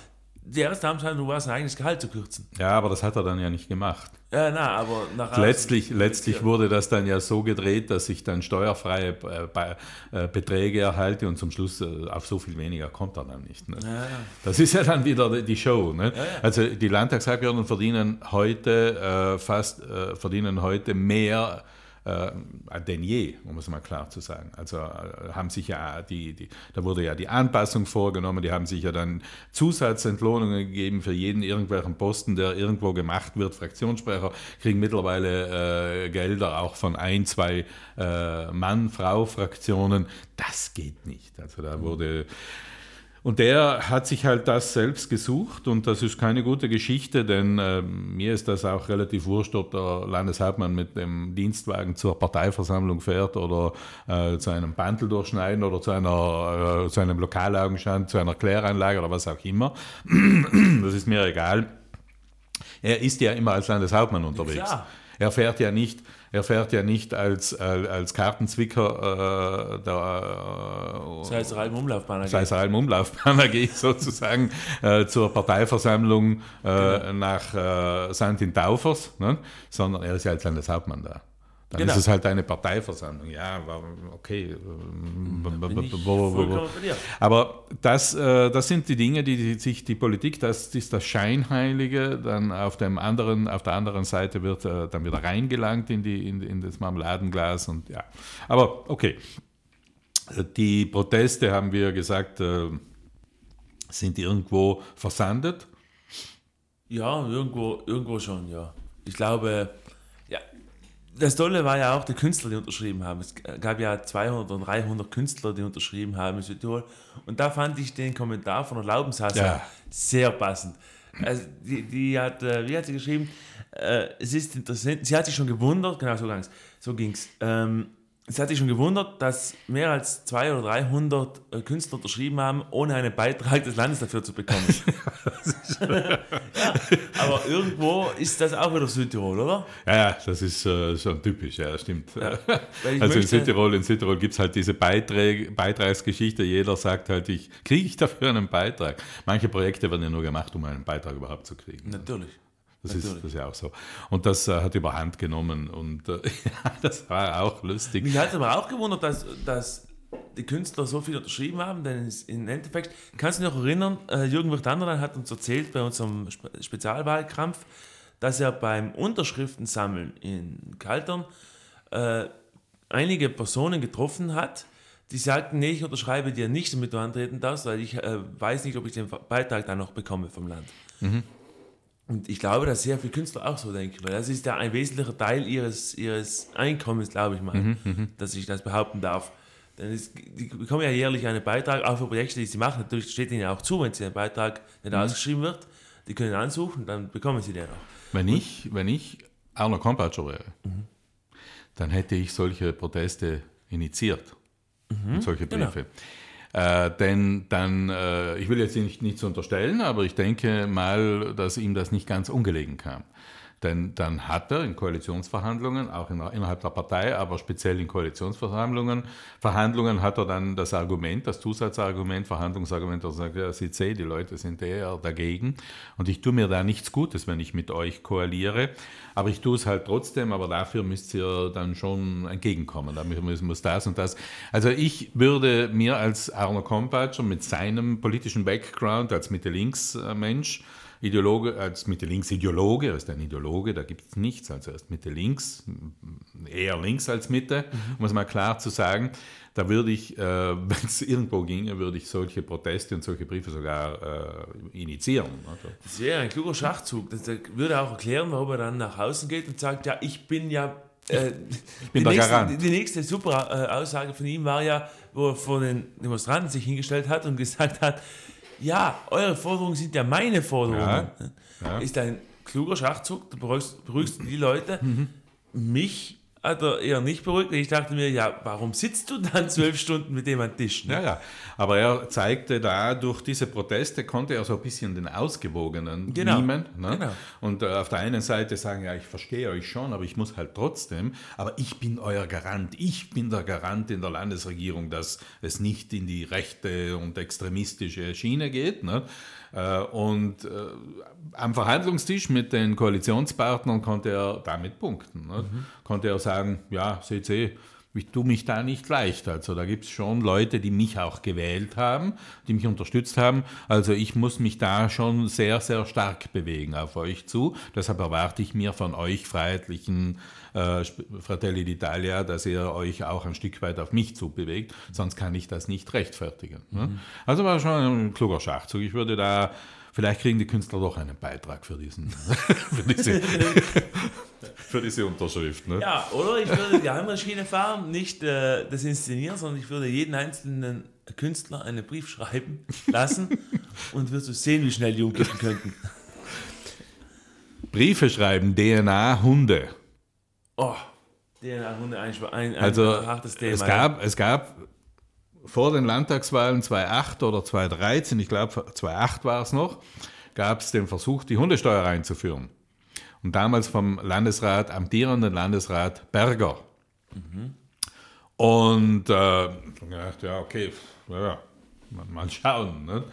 die erste Amtshandlung war sein eigenes Gehalt zu kürzen. Ja, aber das hat er dann ja nicht gemacht. Ja, na, aber nach letztlich, letztlich wurde das dann ja so gedreht, dass ich dann steuerfreie äh, äh, Beträge erhalte und zum Schluss äh, auf so viel weniger kommt er dann nicht. Ne? Ja, Das ist ja dann wieder die Show. Ne? Ja, also die Landtagsabgeordneten verdienen heute äh, fast verdienen heute mehr denn je, um es mal klar zu sagen. Also äh, haben sich ja die, die, da wurde ja die Anpassung vorgenommen, die haben sich ja dann Zusatzentlohnungen gegeben für jeden irgendwelchen Posten, der irgendwo gemacht wird. Fraktionssprecher kriegen mittlerweile äh, Gelder auch von ein, zwei äh, Mann-Frau-Fraktionen. Das geht nicht. Also da wurde und der hat sich halt das selbst gesucht und das ist keine gute Geschichte, denn äh, mir ist das auch relativ wurscht, ob der Landeshauptmann mit dem Dienstwagen zur Parteiversammlung fährt oder äh, zu einem Bandel durchschneiden oder zu, einer, äh, zu einem Lokalaugenstand, zu einer Kläranlage oder was auch immer. das ist mir egal. Er ist ja immer als Landeshauptmann unterwegs. Er fährt ja nicht er fährt ja nicht als, als, als Kartenzwicker äh, da, äh, sei es im Umlaufbahn AG. Sei es im Umlaufbahn AG sozusagen äh, zur Parteiversammlung äh, genau. nach äh, St. in Taufers, ne? sondern er ist ja als Landeshauptmann da. Dann genau. ist es halt eine Parteiversammlung. Ja, okay. Aber das, äh, das sind die Dinge, die sich die Politik, das ist das Scheinheilige, dann auf, dem anderen, auf der anderen Seite wird äh, dann wieder reingelangt in, die, in, in das Marmeladenglas und ja. Aber okay. Die Proteste, haben wir gesagt, äh, sind irgendwo versandet. Ja, irgendwo, irgendwo schon, ja. Ich glaube, das Tolle war ja auch die Künstler, die unterschrieben haben. Es gab ja 200 und 300 Künstler, die unterschrieben haben in Südtirol. Und da fand ich den Kommentar von der Laubenshasser ja. sehr passend. Also die, die hat, äh, wie hat sie geschrieben? Äh, es ist interessant, sie hat sich schon gewundert, genau so ging es. So ging's. Ähm, es hat sich schon gewundert, dass mehr als 200 oder 300 äh, Künstler unterschrieben haben, ohne einen Beitrag des Landes dafür zu bekommen. ja, aber irgendwo ist das auch wieder Südtirol, oder? Ja, ja das ist äh, schon typisch, ja, das stimmt. Ja, also in Südtirol, in Südtirol gibt es halt diese Beiträge, Beitragsgeschichte, jeder sagt halt, ich kriege ich dafür einen Beitrag. Manche Projekte werden ja nur gemacht, um einen Beitrag überhaupt zu kriegen. Natürlich. Das ist, das ist ja auch so. Und das äh, hat überhand genommen und äh, das war auch lustig. Mich hat aber auch gewundert, dass, dass die Künstler so viel unterschrieben haben, denn im Endeffekt, kannst du dich noch erinnern, äh, Jürgen Wirtanderlein hat uns erzählt bei unserem Spezialwahlkampf, dass er beim Unterschriftensammeln in Kaltern äh, einige Personen getroffen hat, die sagten, nee, ich unterschreibe dir nicht, damit du antreten darfst, weil ich äh, weiß nicht, ob ich den Beitrag dann noch bekomme vom Land. Mhm. Und ich glaube, dass sehr viele Künstler auch so denken, weil das ist ja ein wesentlicher Teil ihres, ihres Einkommens, glaube ich mal, mhm, mhm, dass ich das behaupten darf. Denn es, die bekommen ja jährlich einen Beitrag, auch für Projekte, die sie machen. Natürlich steht ihnen auch zu, wenn sie ein Beitrag nicht mhm. ausgeschrieben wird. Die können ansuchen, dann bekommen sie den auch. Wenn ich, wenn ich Arno Kompatscher wäre, mhm. dann hätte ich solche Proteste initiiert. Mhm. Und solche genau. Briefe. Genau. Äh, denn dann, äh, ich will jetzt nicht, nichts unterstellen, aber ich denke mal, dass ihm das nicht ganz ungelegen kam. Denn dann hat er in Koalitionsverhandlungen, auch in, innerhalb der Partei, aber speziell in Koalitionsverhandlungen, Verhandlungen hat er dann das Argument, das Zusatzargument, Verhandlungsargument, er sagt, Sie sehen, die Leute sind eher dagegen. Und ich tue mir da nichts Gutes, wenn ich mit euch koaliere, aber ich tue es halt trotzdem, aber dafür müsst ihr dann schon entgegenkommen, damit muss das und das. Also ich würde mir als Arno Kompatscher mit seinem politischen Background, als Mitte-Links-Mensch, Ideologe, als Mitte-Links-Ideologe, er ist ein Ideologe, da gibt es nichts, also er ist Mitte-Links, eher links als Mitte, mhm. um es mal klar zu sagen. Da würde ich, äh, wenn es irgendwo ginge, würde ich solche Proteste und solche Briefe sogar äh, initiieren. Also. Das wäre ein kluger Schachzug. Das würde auch erklären, warum er dann nach außen geht und sagt, ja, ich bin ja äh, ich bin der nächste, Garant. Die nächste super äh, Aussage von ihm war ja, wo er vor den Demonstranten sich hingestellt hat und gesagt hat, ja, eure Forderungen sind ja meine Forderungen. Ja, ja. Ist ein kluger Schachzug, du beruhigst, beruhigst die Leute. Mhm. Mich hat er eher nicht beruhigt. Ich dachte mir, ja, warum sitzt du dann zwölf Stunden mit dem am Tisch? Ne? Ja, ja. Aber er zeigte da, durch diese Proteste konnte er so ein bisschen den Ausgewogenen genau. nehmen. Ne? Genau. Und äh, auf der einen Seite sagen, ja, ich verstehe euch schon, aber ich muss halt trotzdem, aber ich bin euer Garant. Ich bin der Garant in der Landesregierung, dass es nicht in die rechte und extremistische Schiene geht. Ne? Äh, und äh, am Verhandlungstisch mit den Koalitionspartnern konnte er damit punkten. Mhm. Konnte er sagen, ja, seht ihr, ich tue mich da nicht leicht. Also da gibt es schon Leute, die mich auch gewählt haben, die mich unterstützt haben. Also ich muss mich da schon sehr, sehr stark bewegen auf euch zu. Deshalb erwarte ich mir von euch freiheitlichen äh, Fratelli d'Italia, dass ihr euch auch ein Stück weit auf mich zubewegt. Sonst kann ich das nicht rechtfertigen. Mhm. Also war schon ein kluger Schachzug. Ich würde da Vielleicht kriegen die Künstler doch einen Beitrag für, diesen, für, diese, für diese Unterschrift. Ne? Ja, oder ich würde die Schiene fahren, nicht äh, das inszenieren, sondern ich würde jeden einzelnen Künstler einen Brief schreiben lassen und wirst du sehen, wie schnell die umkippen könnten. Briefe schreiben, DNA, Hunde. Oh, DNA-Hunde, ein, ein, ein also, hartes Thema. Es gab, es gab vor den Landtagswahlen 2008 oder 2013, ich glaube 2008 war es noch, gab es den Versuch, die Hundesteuer einzuführen. Und damals vom Landesrat, amtierenden Landesrat Berger. Mhm. Und äh, gedacht, ja, okay, ja, mal schauen. Ne?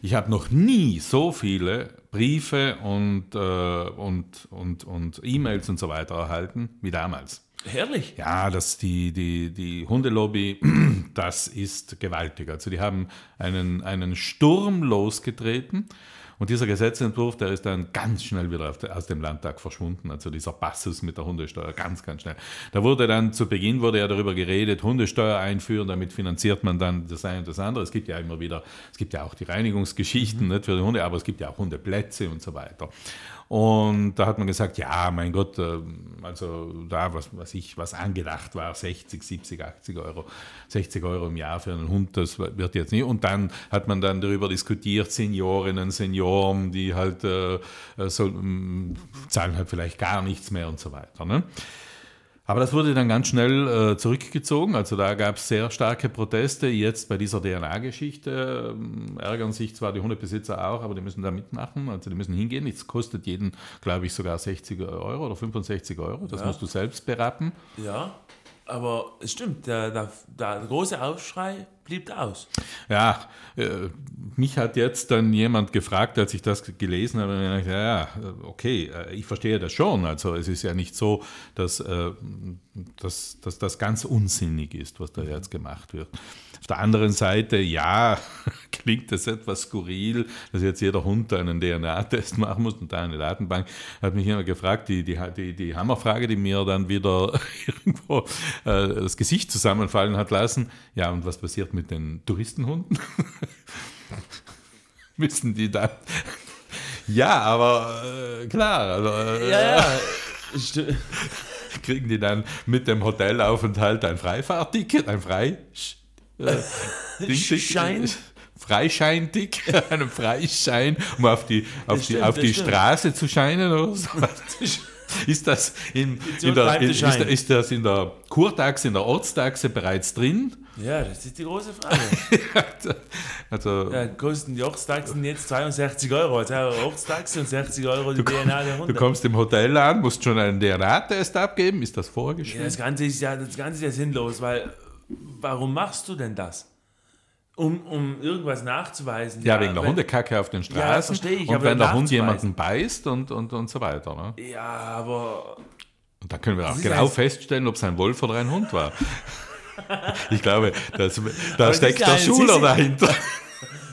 Ich habe noch nie so viele Briefe und, äh, und, und, und E-Mails und so weiter erhalten wie damals. Herrlich. Ja, das, die, die, die Hundelobby, das ist gewaltig. Also die haben einen, einen Sturm losgetreten und dieser Gesetzentwurf, der ist dann ganz schnell wieder de, aus dem Landtag verschwunden. Also dieser Passus mit der Hundesteuer, ganz, ganz schnell. Da wurde dann zu Beginn wurde ja darüber geredet, Hundesteuer einführen, damit finanziert man dann das eine und das andere. Es gibt ja immer wieder, es gibt ja auch die Reinigungsgeschichten mhm. nicht für die Hunde, aber es gibt ja auch Hundeplätze und so weiter. Und da hat man gesagt, ja, mein Gott, äh, also da, was, was ich, was angedacht war, 60, 70, 80 Euro, 60 Euro im Jahr für einen Hund, das wird jetzt nicht. Und dann hat man dann darüber diskutiert, Seniorinnen, Senioren, die halt äh, so, zahlen halt vielleicht gar nichts mehr und so weiter. Ne? Aber das wurde dann ganz schnell äh, zurückgezogen. Also da gab es sehr starke Proteste. Jetzt bei dieser DNA-Geschichte äh, ärgern sich zwar die Hundebesitzer auch, aber die müssen da mitmachen. Also die müssen hingehen. Es kostet jeden, glaube ich, sogar 60 Euro oder 65 Euro. Das ja. musst du selbst berappen. Ja. Aber es stimmt, der, der, der, große Aufschrei blieb aus. Ja, äh, mich hat jetzt dann jemand gefragt, als ich das gelesen habe, und ich dachte, ja, okay, äh, ich verstehe das schon. Also es ist ja nicht so, dass, äh, dass, dass das ganz unsinnig ist, was da jetzt gemacht wird. Auf der anderen Seite, ja, klingt das etwas skurril, dass jetzt jeder Hund einen DNA-Test machen muss und da eine Datenbank. Hat mich jemand gefragt, die, die, die, die Hammerfrage, die mir dann wieder irgendwo äh, das Gesicht zusammenfallen hat lassen. Ja, und was passiert mit den Touristenhunden? Müssen die dann. Ja, aber äh, klar. Also, äh, ja, ja. kriegen die dann mit dem Hotelaufenthalt ein Freifahrtticket, ein Frei äh, Schein? Freischeindick, einen Freischein, um auf die, auf die, auf die Straße zu scheinen oder so. Ist das in, in der, in, ist, ist, das in der Kurtaxe, in der Ortstaxe bereits drin? Ja, das ist die große Frage. also, ja, kosten die Ortstaxen jetzt 62 Euro. Also Ortstaxe und 60 Euro die DNA der Hunde. Du kommst im Hotel an, musst schon einen DNA-Test abgeben. Ist das vorgeschrieben? Ja, das Ganze ist ja, das Ganze ist ja sinnlos, weil warum machst du denn das? Um, um irgendwas nachzuweisen. Ja, ja wegen der Hundekacke auf den Straßen. Ja, verstehe ich. Und wenn der Hund jemanden beißt und, und, und so weiter. Ne? Ja, aber. Und da können wir auch genau feststellen, ob es ein Wolf oder ein Hund war. ich glaube, das, da steckt der Schuler dahinter.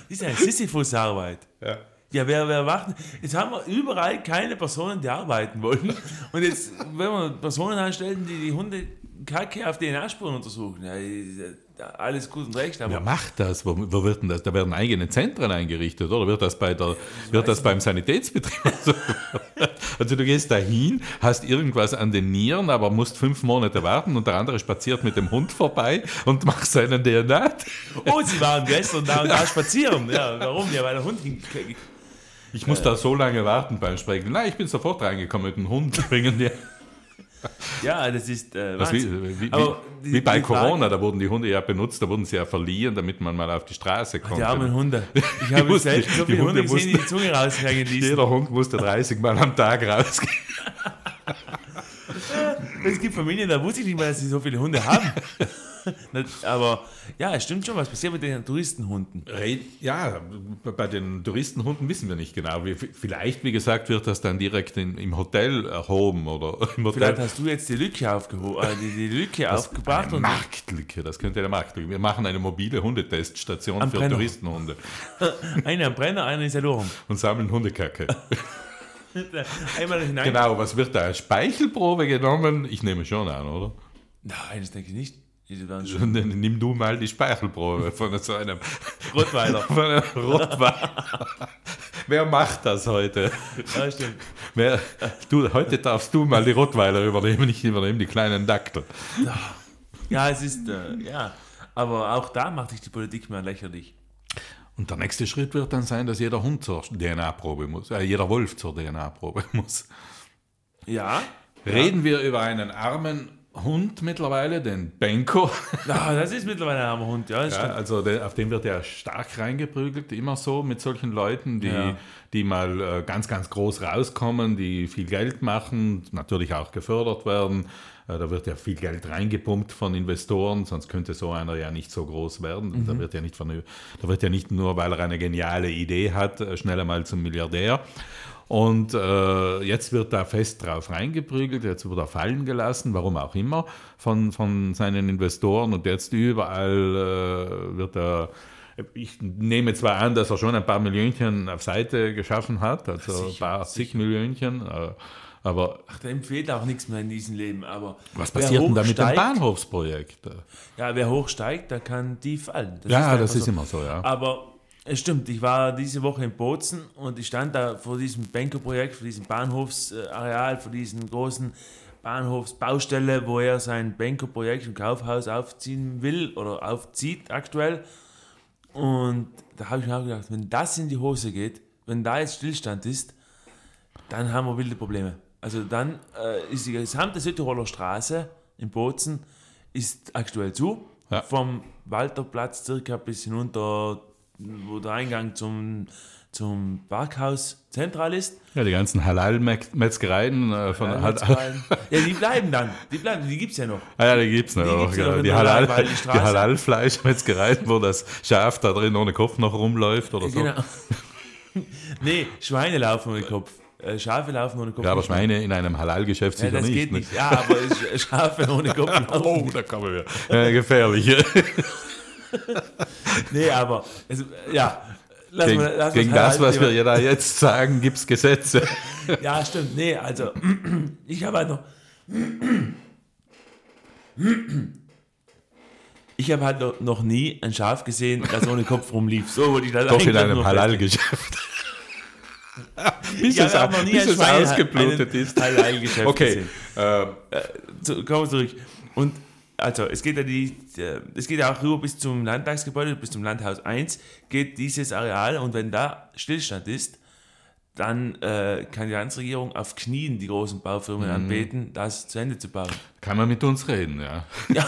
Das ist eine Sisyphus-Arbeit. Ja. Ja, wer, wer macht. Jetzt haben wir überall keine Personen, die arbeiten wollen. Und jetzt, wenn wir Personen anstellen, die die Hunde Kacke auf DNA-Spuren untersuchen, ja, alles gut und recht. Aber Wer macht das? Wo, wo, wird denn das? Da werden eigene Zentren eingerichtet, oder? Wird das, bei der, wird das beim Sanitätsbetrieb? also du gehst da hin, hast irgendwas an den Nieren, aber musst fünf Monate warten und der andere spaziert mit dem Hund vorbei und macht seinen DNA. Oh, sie waren gestern da und da spazieren. Ja, warum? Ja, weil der Hund ich muss da so lange warten beim Sprechen. Nein, ich bin sofort reingekommen mit dem Hund. Bringen dir. Ja, das ist. Äh, wie, wie, die, wie, bei die Corona, Frage, da wurden die Hunde ja benutzt, da wurden sie ja verliehen, damit man mal auf die Straße kommt. Die armen Hunde. Ich habe musste, selbst so viele Hunde, Hunde gesehen, die die Zunge raushängen ließen. Jeder Hund musste 30 Mal am Tag rausgehen. es gibt Familien, da wusste ich nicht mal, dass sie so viele Hunde haben. Aber ja, es stimmt schon, was passiert mit den Touristenhunden? Ja, bei den Touristenhunden wissen wir nicht genau. Vielleicht, wie gesagt, wird das dann direkt in, im Hotel erhoben oder im Hotel. Vielleicht hast du jetzt die Lücke, aufgehoben, äh, die, die Lücke das aufgebracht. Eine Marktlücke, das könnte eine Marktlücke. Wir machen eine mobile Hundeteststation für Brenner. Touristenhunde. eine am Brenner, eine in Salon. Und sammeln Hundekacke. Einmal hinein. Genau, was wird da? Speichelprobe genommen? Ich nehme schon an, oder? Nein, das denke ich nicht. Nimm du mal die Speichelprobe von so einem Rottweiler. Von einem Rottweiler. Wer macht das heute? Ja, stimmt. Wer, du, heute darfst du mal die Rottweiler übernehmen, ich übernehme die kleinen Dackel. Ja, es ist, äh, ja. Aber auch da macht sich die Politik mehr lächerlich. Und der nächste Schritt wird dann sein, dass jeder Hund zur DNA-Probe muss, äh, jeder Wolf zur DNA-Probe muss. Ja. Reden ja. wir über einen armen Hund mittlerweile, den Benko. Ja, das ist mittlerweile ein armer Hund, ja. ja also der, auf den wird ja stark reingeprügelt, immer so mit solchen Leuten, die, ja. die mal äh, ganz, ganz groß rauskommen, die viel Geld machen, natürlich auch gefördert werden. Äh, da wird ja viel Geld reingepumpt von Investoren, sonst könnte so einer ja nicht so groß werden. Mhm. Da, wird ja nicht von, da wird ja nicht nur, weil er eine geniale Idee hat, äh, schnell einmal zum Milliardär. Und äh, jetzt wird da fest drauf reingeprügelt, jetzt wird er fallen gelassen, warum auch immer, von, von seinen Investoren. Und jetzt überall äh, wird er ich nehme zwar an, dass er schon ein paar Millionchen auf Seite geschaffen hat, also sicher, ein paar zig Millionchen, äh, aber. Ach, da empfiehlt auch nichts mehr in diesem Leben. Aber was passiert denn da mit dem Bahnhofsprojekt? Ja, wer hochsteigt, der kann tief fallen. Das ja, ist das ist so. immer so, ja. Aber es stimmt, ich war diese Woche in Bozen und ich stand da vor diesem Bankerprojekt, vor diesem Bahnhofsareal, vor diesem großen Bahnhofsbaustelle, wo er sein Bankerprojekt im Kaufhaus aufziehen will oder aufzieht aktuell. Und da habe ich mir auch gedacht, wenn das in die Hose geht, wenn da jetzt Stillstand ist, dann haben wir wilde Probleme. Also dann äh, ist die gesamte Südtiroler Straße in Bozen ist aktuell zu. Ja. Vom Walterplatz circa bis hinunter wo der Eingang zum, zum Parkhaus zentral ist. Ja, die ganzen Halal-Metzgereien äh, von Halal Ja, die bleiben dann. Die bleiben, die gibt es ja noch. Ah ja, die gibt es noch. Die, gibt's ja noch die, Halal, die, die Halal-Fleisch-Metzgereien, wo das Schaf da drin ohne Kopf noch rumläuft oder so. Genau. nee, Schweine laufen ohne Kopf. Äh, Schafe laufen ohne Kopf. Ja, aber Schweine in einem Halal-Geschäft sicher ja, das nicht. Geht nicht. Ja, aber Schafe ohne Kopf. oh, da kommen wir. Äh, gefährlich. Nee, aber es, ja. Lass gegen, mal, lass gegen das, was wir ja da jetzt sagen, gibt es Gesetze. ja, stimmt. Nee, also ich habe halt noch. Ich habe halt noch nie ein Schaf gesehen, das ohne Kopf rumlief. So wurde ich das Doch in einem Halal-Geschäft. bis ich es, auch noch nie bis es ausgeblutet ist. Halal-Geschäft okay. Gesehen. Äh, äh, kommen wir zurück. Und also es geht ja die, es geht ja auch rüber bis zum Landtagsgebäude, bis zum Landhaus 1 geht dieses Areal und wenn da Stillstand ist, dann äh, kann die Landesregierung auf Knien die großen Baufirmen mhm. anbeten, das zu Ende zu bauen. Kann man mit uns reden, ja. Ja.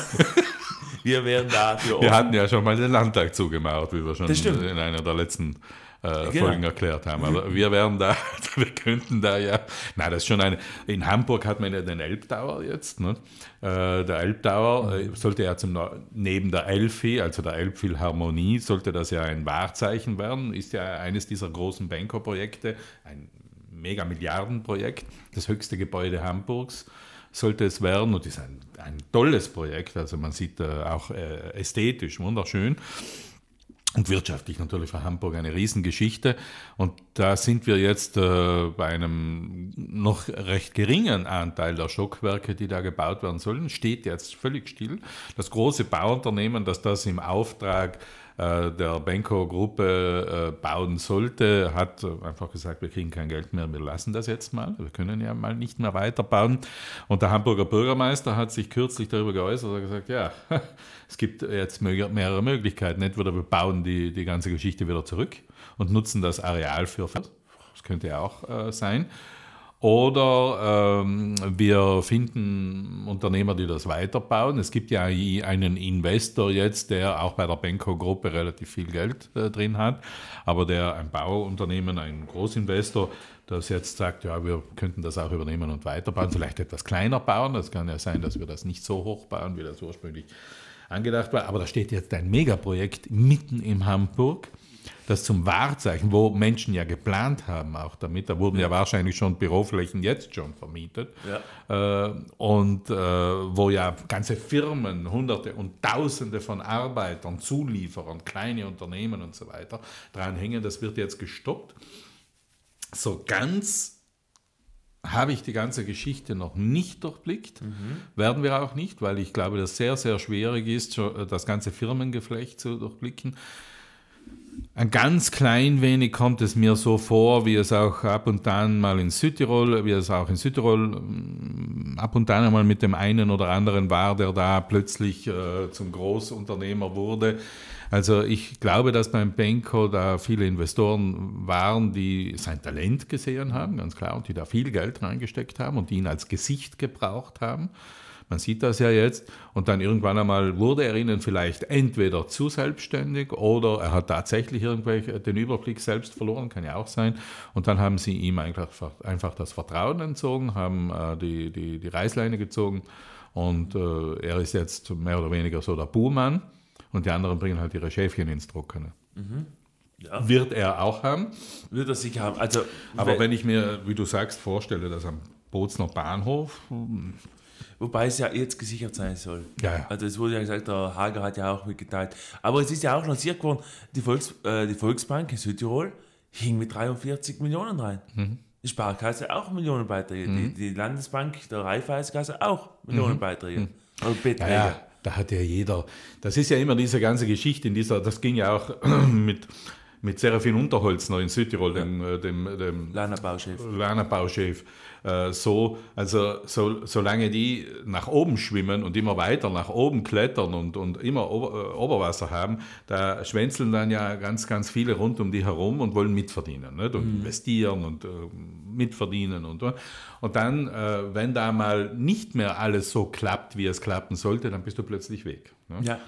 Wir wären dafür offen. Wir hatten ja schon mal den Landtag zugemacht, wie wir schon in einer der letzten äh, genau. Folgen erklärt haben. Aber wir wären da, wir könnten da ja, na das ist schon eine, in Hamburg hat man ja den Elbtower jetzt, ne? Äh, der Elbtower äh, sollte ja zum, neben der Elfi, also der Elbphilharmonie, sollte das ja ein Wahrzeichen werden, ist ja eines dieser großen Banker-Projekte, ein Mega-Milliarden-Projekt, das höchste Gebäude Hamburgs sollte es werden und ist ein, ein tolles Projekt, also man sieht äh, auch äh, ästhetisch wunderschön. Und wirtschaftlich natürlich für Hamburg eine Riesengeschichte. Und da sind wir jetzt äh, bei einem noch recht geringen Anteil der Stockwerke, die da gebaut werden sollen, steht jetzt völlig still. Das große Bauunternehmen, das das im Auftrag der Benko-Gruppe äh, bauen sollte, hat einfach gesagt, wir kriegen kein Geld mehr, wir lassen das jetzt mal, wir können ja mal nicht mehr weiterbauen. Und der Hamburger Bürgermeister hat sich kürzlich darüber geäußert und gesagt, ja, es gibt jetzt mehrere Möglichkeiten. Entweder wir bauen die, die ganze Geschichte wieder zurück und nutzen das Areal für, das könnte ja auch äh, sein, oder ähm, wir finden Unternehmer, die das weiterbauen. Es gibt ja einen Investor jetzt, der auch bei der Benko-Gruppe relativ viel Geld äh, drin hat, aber der ein Bauunternehmen, ein Großinvestor, das jetzt sagt, ja, wir könnten das auch übernehmen und weiterbauen, vielleicht etwas kleiner bauen. Das kann ja sein, dass wir das nicht so hoch bauen, wie das ursprünglich angedacht war. Aber da steht jetzt ein Megaprojekt mitten in Hamburg das zum Wahrzeichen, wo Menschen ja geplant haben auch damit, da wurden ja, wahrscheinlich schon Büroflächen jetzt schon vermietet ja. äh, und äh, wo ja ganze Firmen, Hunderte und Tausende von Arbeitern, Zulieferern, kleine Unternehmen und so weiter dran hängen, das wird jetzt gestoppt. So ganz habe ich die ganze Geschichte noch nicht durchblickt, mhm. werden wir auch nicht, weil ich glaube, dass es sehr, sehr schwierig ist, das ganze Firmengeflecht zu durchblicken. Ein ganz klein wenig kommt es mir so vor, wie es auch ab und an mal in Südtirol, wie es auch in Südtirol mm, ab und an einmal mit dem einen oder anderen war, der da plötzlich äh, zum Großunternehmer wurde. Also ich glaube, dass beim Benko da viele Investoren waren, die sein Talent gesehen haben, ganz klar, und die da viel Geld reingesteckt haben und die ihn als Gesicht gebraucht haben. Man sieht das ja jetzt. Und dann irgendwann einmal wurde er ihnen vielleicht entweder zu selbstständig oder er hat tatsächlich irgendwelche den Überblick selbst verloren, kann ja auch sein. Und dann haben sie ihm einfach, einfach das Vertrauen entzogen, haben äh, die, die, die Reißleine gezogen und äh, er ist jetzt mehr oder weniger so der Buhmann und die anderen bringen halt ihre Schäfchen ins Trockene. Mhm. Ja. Wird er auch haben. Wird er sicher haben. Also, Aber wenn ich mir, wie du sagst, vorstelle, dass am Bozner Bahnhof Wobei es ja jetzt gesichert sein soll. Ja, ja. Also es wurde ja gesagt, der Hager hat ja auch mitgeteilt. Aber es ist ja auch lanciert worden, die, Volks, äh, die Volksbank in Südtirol hing mit 43 Millionen rein. Mhm. Die Sparkasse auch Millionenbeiträge. Mhm. Die, die, Landesbank der Raiffeisenkasse auch Millionenbeiträge. Mhm. Also Beträge. Ja, ja, da hat ja jeder, das ist ja immer diese ganze Geschichte in dieser, das ging ja auch mit mit Serafin Unterholzner in Südtirol, ja. dem, äh, dem, dem Lana-Bauchef. Lana-Bauchef. Äh, so, also so, solange die nach oben schwimmen und immer weiter nach oben klettern und, und immer Ober, äh, Oberwasser haben, da schwänzeln dann ja ganz, ganz viele rund um die herum und wollen mitverdienen nicht? und mhm. investieren und äh, mitverdienen und und dann, äh, wenn da mal nicht mehr alles so klappt, wie es klappen sollte, dann bist du plötzlich weg. Ne? Ja.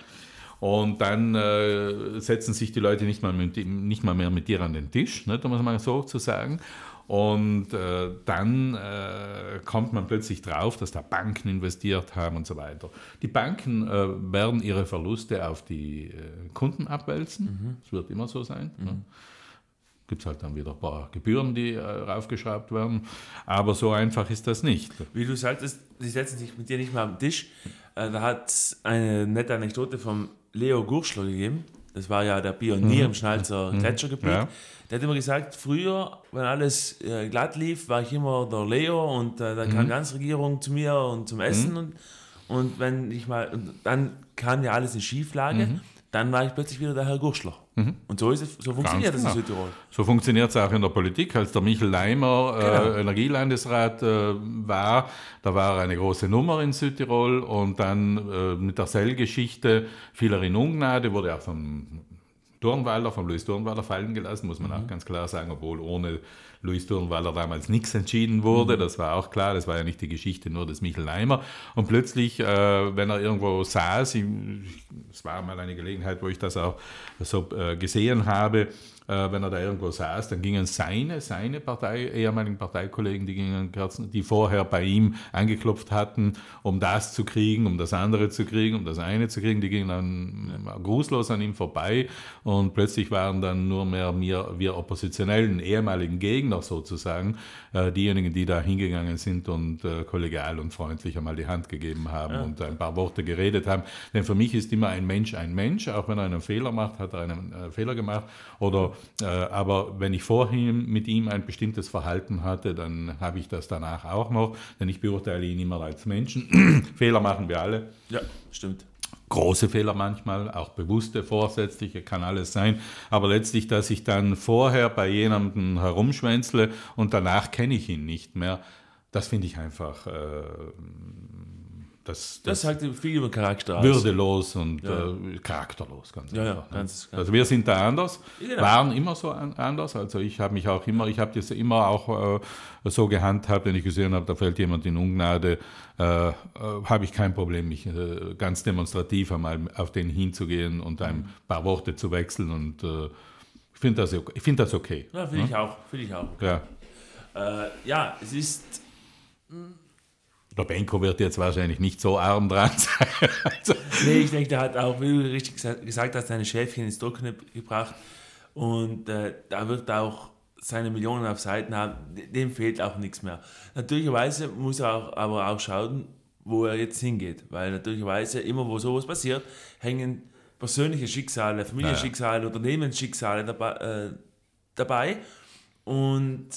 Und dann äh, setzen sich die Leute nicht mal, mit, nicht mal mehr mit dir an den Tisch, ne, um es mal so zu sagen. Und äh, dann äh, kommt man plötzlich drauf, dass da Banken investiert haben und so weiter. Die Banken äh, werden ihre Verluste auf die äh, Kunden abwälzen. Mhm. Das wird immer so sein. Mhm. Ne? Gibt es halt dann wieder ein paar Gebühren, die äh, raufgeschraubt werden. Aber so einfach ist das nicht. Wie du sagtest, sie setzen sich mit dir nicht mehr am Tisch. Äh, da hat es eine nette Anekdote vom Leo Gurschler gegeben. Das war ja der Pionier mhm. im Schnalzer mhm. Gletschergebiet. Ja. Der hat immer gesagt, früher, wenn alles äh, glatt lief, war ich immer der Leo und äh, dann mhm. kam die ganze Regierung zu mir und zum Essen mhm. und, und wenn ich mal, dann kam ja alles in Schieflage, mhm. Dann war ich plötzlich wieder der Herr Gurschler. Mhm. Und so, ist es, so funktioniert Ganz das genau. in Südtirol. So funktioniert es auch in der Politik. Als der Michel Leimer äh, genau. Energielandesrat äh, war, da war er eine große Nummer in Südtirol und dann äh, mit der Sell-Geschichte fiel er in Ungnade, wurde auch vom Turnwalder, vom Louis Turnwalder fallen gelassen, muss man mhm. auch ganz klar sagen, obwohl ohne Louis Turnwalder damals nichts entschieden wurde. Mhm. Das war auch klar, das war ja nicht die Geschichte nur des Michel Leimer. Und plötzlich, äh, wenn er irgendwo saß, es war mal eine Gelegenheit, wo ich das auch so äh, gesehen habe, äh, wenn er da irgendwo saß, dann gingen seine, seine Partei, ehemaligen Parteikollegen, die gingen Kerzen, die vorher bei ihm angeklopft hatten, um das zu kriegen, um das andere zu kriegen, um das eine zu kriegen, die gingen dann grußlos an ihm vorbei und plötzlich waren dann nur mehr wir, wir oppositionellen, ehemaligen Gegner sozusagen, äh, diejenigen, die da hingegangen sind und äh, kollegial und freundlich einmal die Hand gegeben haben ja. und ein paar Worte geredet haben. Denn für mich ist immer ein Mensch ein Mensch, auch wenn er einen Fehler macht, hat er einen äh, Fehler gemacht oder äh, aber wenn ich vorhin mit ihm ein bestimmtes Verhalten hatte, dann habe ich das danach auch noch, denn ich beurteile ihn immer als Menschen. Fehler machen wir alle. Ja, stimmt große Fehler manchmal, auch bewusste, vorsätzliche, kann alles sein. Aber letztlich, dass ich dann vorher bei jemandem herumschwänzle und danach kenne ich ihn nicht mehr, das finde ich einfach äh, das, das, das sagt viel über Charakter aus. Würdelos und ja. äh, charakterlos, ganz ja, einfach. Ja, ganz, ganz also wir sind da anders, genau. waren immer so anders. Also ich habe mich auch immer, ich habe das immer auch äh, so gehandhabt, wenn ich gesehen habe, da fällt jemand in Ungnade, äh, äh habe ich kein Problem, mich äh, ganz demonstrativ einmal auf den hinzugehen und ein paar Worte zu wechseln und äh, ich finde das, find das okay. Ja, finde ich auch. Find ich auch. Ja. ja, es ist der Benko wird jetzt wahrscheinlich nicht so arm dran sein. also. Nee, ich denke, der hat auch, wie du richtig gesagt hast, seine Schäfchen ins Trockene gebracht. Und äh, da wird auch seine Millionen auf Seiten haben, dem fehlt auch nichts mehr. Natürlicherweise muss er auch, aber auch schauen, wo er jetzt hingeht. Weil natürlicherweise immer, wo sowas passiert, hängen persönliche Schicksale, Familienschicksale, naja. Unternehmensschicksale dabei, äh, dabei. Und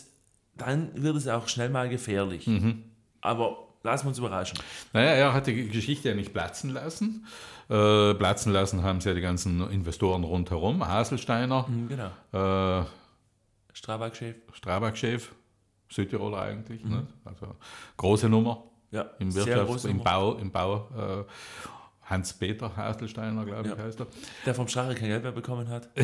dann wird es auch schnell mal gefährlich. Mhm. Aber Lassen wir uns überraschen. Naja, er hat die Geschichte ja nicht platzen lassen. Äh, platzen lassen haben sie ja die ganzen Investoren rundherum. Haselsteiner. Mhm, genau. Äh, Strabag-Chef. Strabag-Chef. Südtiroler eigentlich. Mhm. Ne? Also große Nummer. Ja, im Wirtschafts-, im Bau, im Bau äh, Hans-Peter Haselsteiner, glaube ich, heißt er. Der vom Strache kein Geld mehr bekommen hat.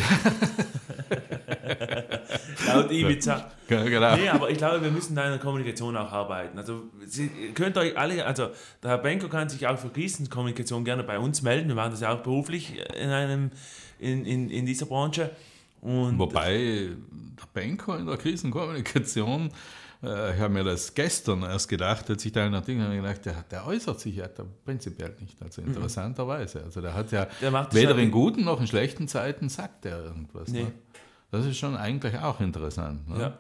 Laut Ibiza. Genau. Nee, aber ich glaube, wir müssen da in der Kommunikation auch arbeiten. Also, Sie könnt euch alle, also, der Herr Benko kann sich auch für Krisenkommunikation gerne bei uns melden. Wir machen das ja auch beruflich in, einem, in, in, in dieser Branche. Und Wobei der Benko in der Krisenkommunikation äh, ich habe mir das gestern erst gedacht, als ich da in Artikel habe gedacht, der, der äußert sich ja prinzipiell nicht. Also mhm. interessanterweise. Also der hat ja der weder in guten noch in schlechten Zeiten sagt er irgendwas. Nee. Ne? Das ist schon eigentlich auch interessant. Ne? Ja.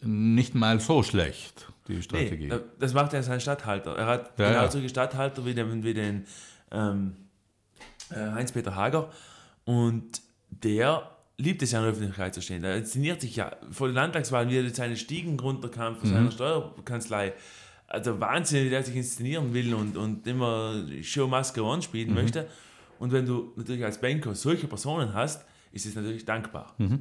Nicht mal so schlecht, die Strategie. Nee, das macht ja sein Stadthalter. Er hat ja, genauso ja. Stadthalter wie den, wie den ähm, äh, Heinz-Peter Hager. Und der liebt es ja in der Öffentlichkeit zu stehen. Er inszeniert sich ja vor der Landtagswahl, wie er seine Stiegen runterkam von mhm. seiner Steuerkanzlei. Also Wahnsinn, wie der sich inszenieren will und, und immer Show Must Go On spielen mhm. möchte. Und wenn du natürlich als Banker solche Personen hast, ist es natürlich dankbar. Mhm.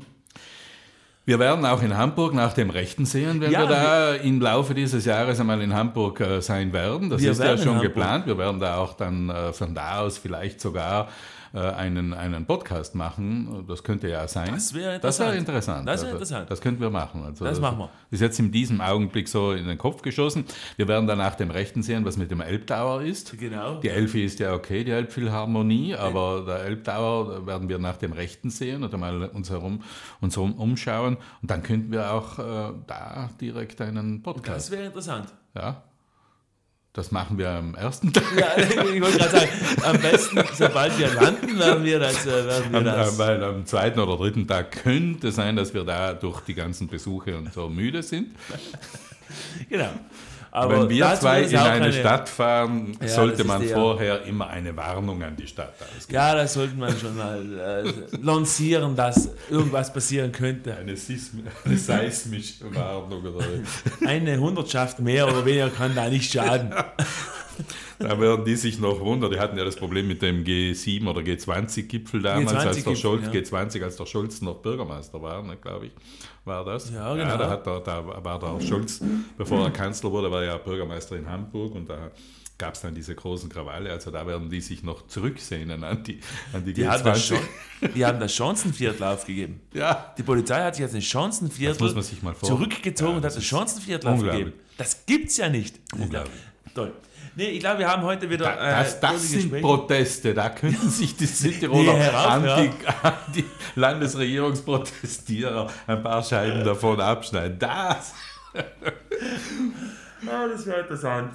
Wir werden auch in Hamburg nach dem Rechten sehen, wenn ja, wir da wir, im Laufe dieses Jahres einmal in Hamburg äh, sein werden. Das ist ja schon geplant. Wir werden da auch dann äh, von da aus vielleicht sogar einen, einen Podcast machen. Das könnte ja sein. Das wäre interessant. Das wäre interessant. Das, wär interessant. das könnten wir machen. Also, das machen wir. Ist jetzt in diesem Augenblick so in den Kopf geschossen. Wir werden dann nach dem Rechten sehen, was mit dem Elbtower ist. Genau. Die Elfi ist ja okay, die Elbphilharmonie, aber der Elbtower werden wir nach dem Rechten sehen und einmal uns herum uns herum umschauen. Und dann könnten wir auch äh, da direkt einen Podcast. Das wäre interessant. Ja. Das machen wir am ersten Tag. Ja, ich wollte gerade sagen, am besten, sobald wir landen, werden wir das. Äh, werden wir am, das. Weil am zweiten oder dritten Tag könnte sein, dass wir da durch die ganzen Besuche und so müde sind. Genau. Aber Wenn wir zwei in eine, eine, Stadt fahren, ja, sollte man vorher immer eine Warnung an die Stadt ausgeben. Ja, das sollte man schon mal äh, lancieren, dass irgendwas passieren könnte. Eine, Sism eine seismische Warnung oder Eine Hundertschaft mehr oder weniger kann da nicht schaden. Da werden die sich noch wundern. Die hatten ja das Problem mit dem G7 oder G20-Gipfel damals, G20 als der Scholz, ja. G20, als der Scholz noch Bürgermeister war, ne, glaube ich, war das. Ja, genau. Ja, da, hat der, da war der Scholz, bevor er Kanzler wurde, war er ja Bürgermeister in Hamburg und da gab es dann diese großen Krawalle. Also da werden die sich noch zurücksehnen an die, an die, die G20. Haben das schon, die haben das Chancenviertel aufgegeben. Ja. Die Polizei hat sich jetzt ein Chancenviertel zurückgezogen ja, und hat das Chancenviertel aufgegeben. Das gibt es ja nicht. Unglaublich. Toll. Nee, ich glaube, wir haben heute wieder. Da, das, äh, das tolle sind Gespräche. Proteste, da könnten sich die Südtiroler Nee, hör auf, Anti, Anti-Landesregierungsprotestierer ein paar Scheiben davon abschneiden. Das. Ah, das wäre interessant.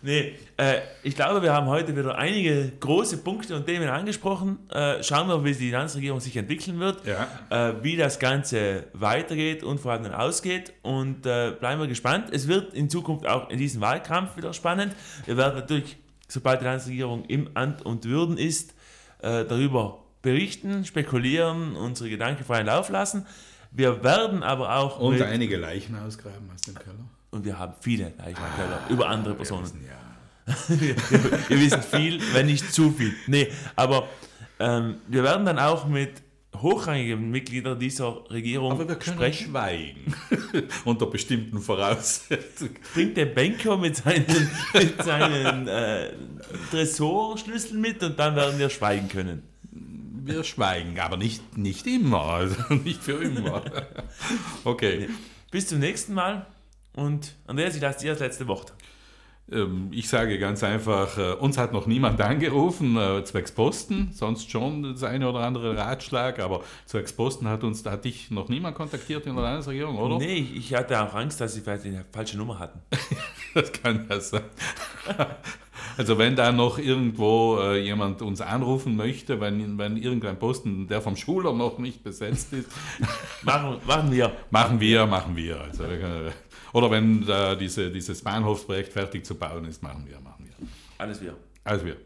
Nee, äh, ich glaube, wir haben heute wieder einige große Punkte und Themen angesprochen. Äh, schauen wir, wie die Landesregierung sich entwickeln wird, Ja. äh, wie das Ganze weitergeht und vor allem dann ausgeht. Und äh, bleiben wir gespannt. Es wird in Zukunft auch in diesem Wahlkampf wieder spannend. Wir werden natürlich, sobald die Landesregierung im Amt und Würden ist, äh, darüber berichten, spekulieren, unsere Gedanken freien Lauf lassen. Wir werden aber auch Und einige Leichen ausgraben aus dem Keller. Und wir haben viele Leichen im Keller über andere Personen. Ja. wir, wir wissen viel, wenn nicht zu viel. Nee, aber ähm, wir werden dann auch mit hochrangigen Mitgliedern dieser Regierung Aber wir können sprechen. schweigen. Unter bestimmten Voraussetzungen. Bringt der Banker mit seinen, mit seinen äh, Tresorschlüsseln mit und dann werden wir schweigen können. Wir schweigen, aber nicht, nicht immer. Also nicht für immer. Okay. Bis zum nächsten Mal und Andreas, ich lasse dir das letzte Wort. Ähm, Ich sage ganz einfach, äh, uns hat noch niemand angerufen, äh, zwecks Posten, sonst schon das eine oder andere Ratschlag, aber zwecks Posten hat uns, hat dich noch niemand kontaktiert in der Landesregierung, oder? Nee, ich, hatte auch Angst, dass sie vielleicht die falsche Nummer hatten. Das kann ja sein. Also wenn da noch irgendwo äh, jemand uns anrufen möchte, wenn, wenn irgendein Posten, der vom Schuler noch nicht besetzt ist, Machen, machen wir. machen wir, machen wir. Also, oder wenn da diese, dieses Bahnhofsprojekt fertig zu bauen ist, machen wir, machen wir. Alles wir. Also wir.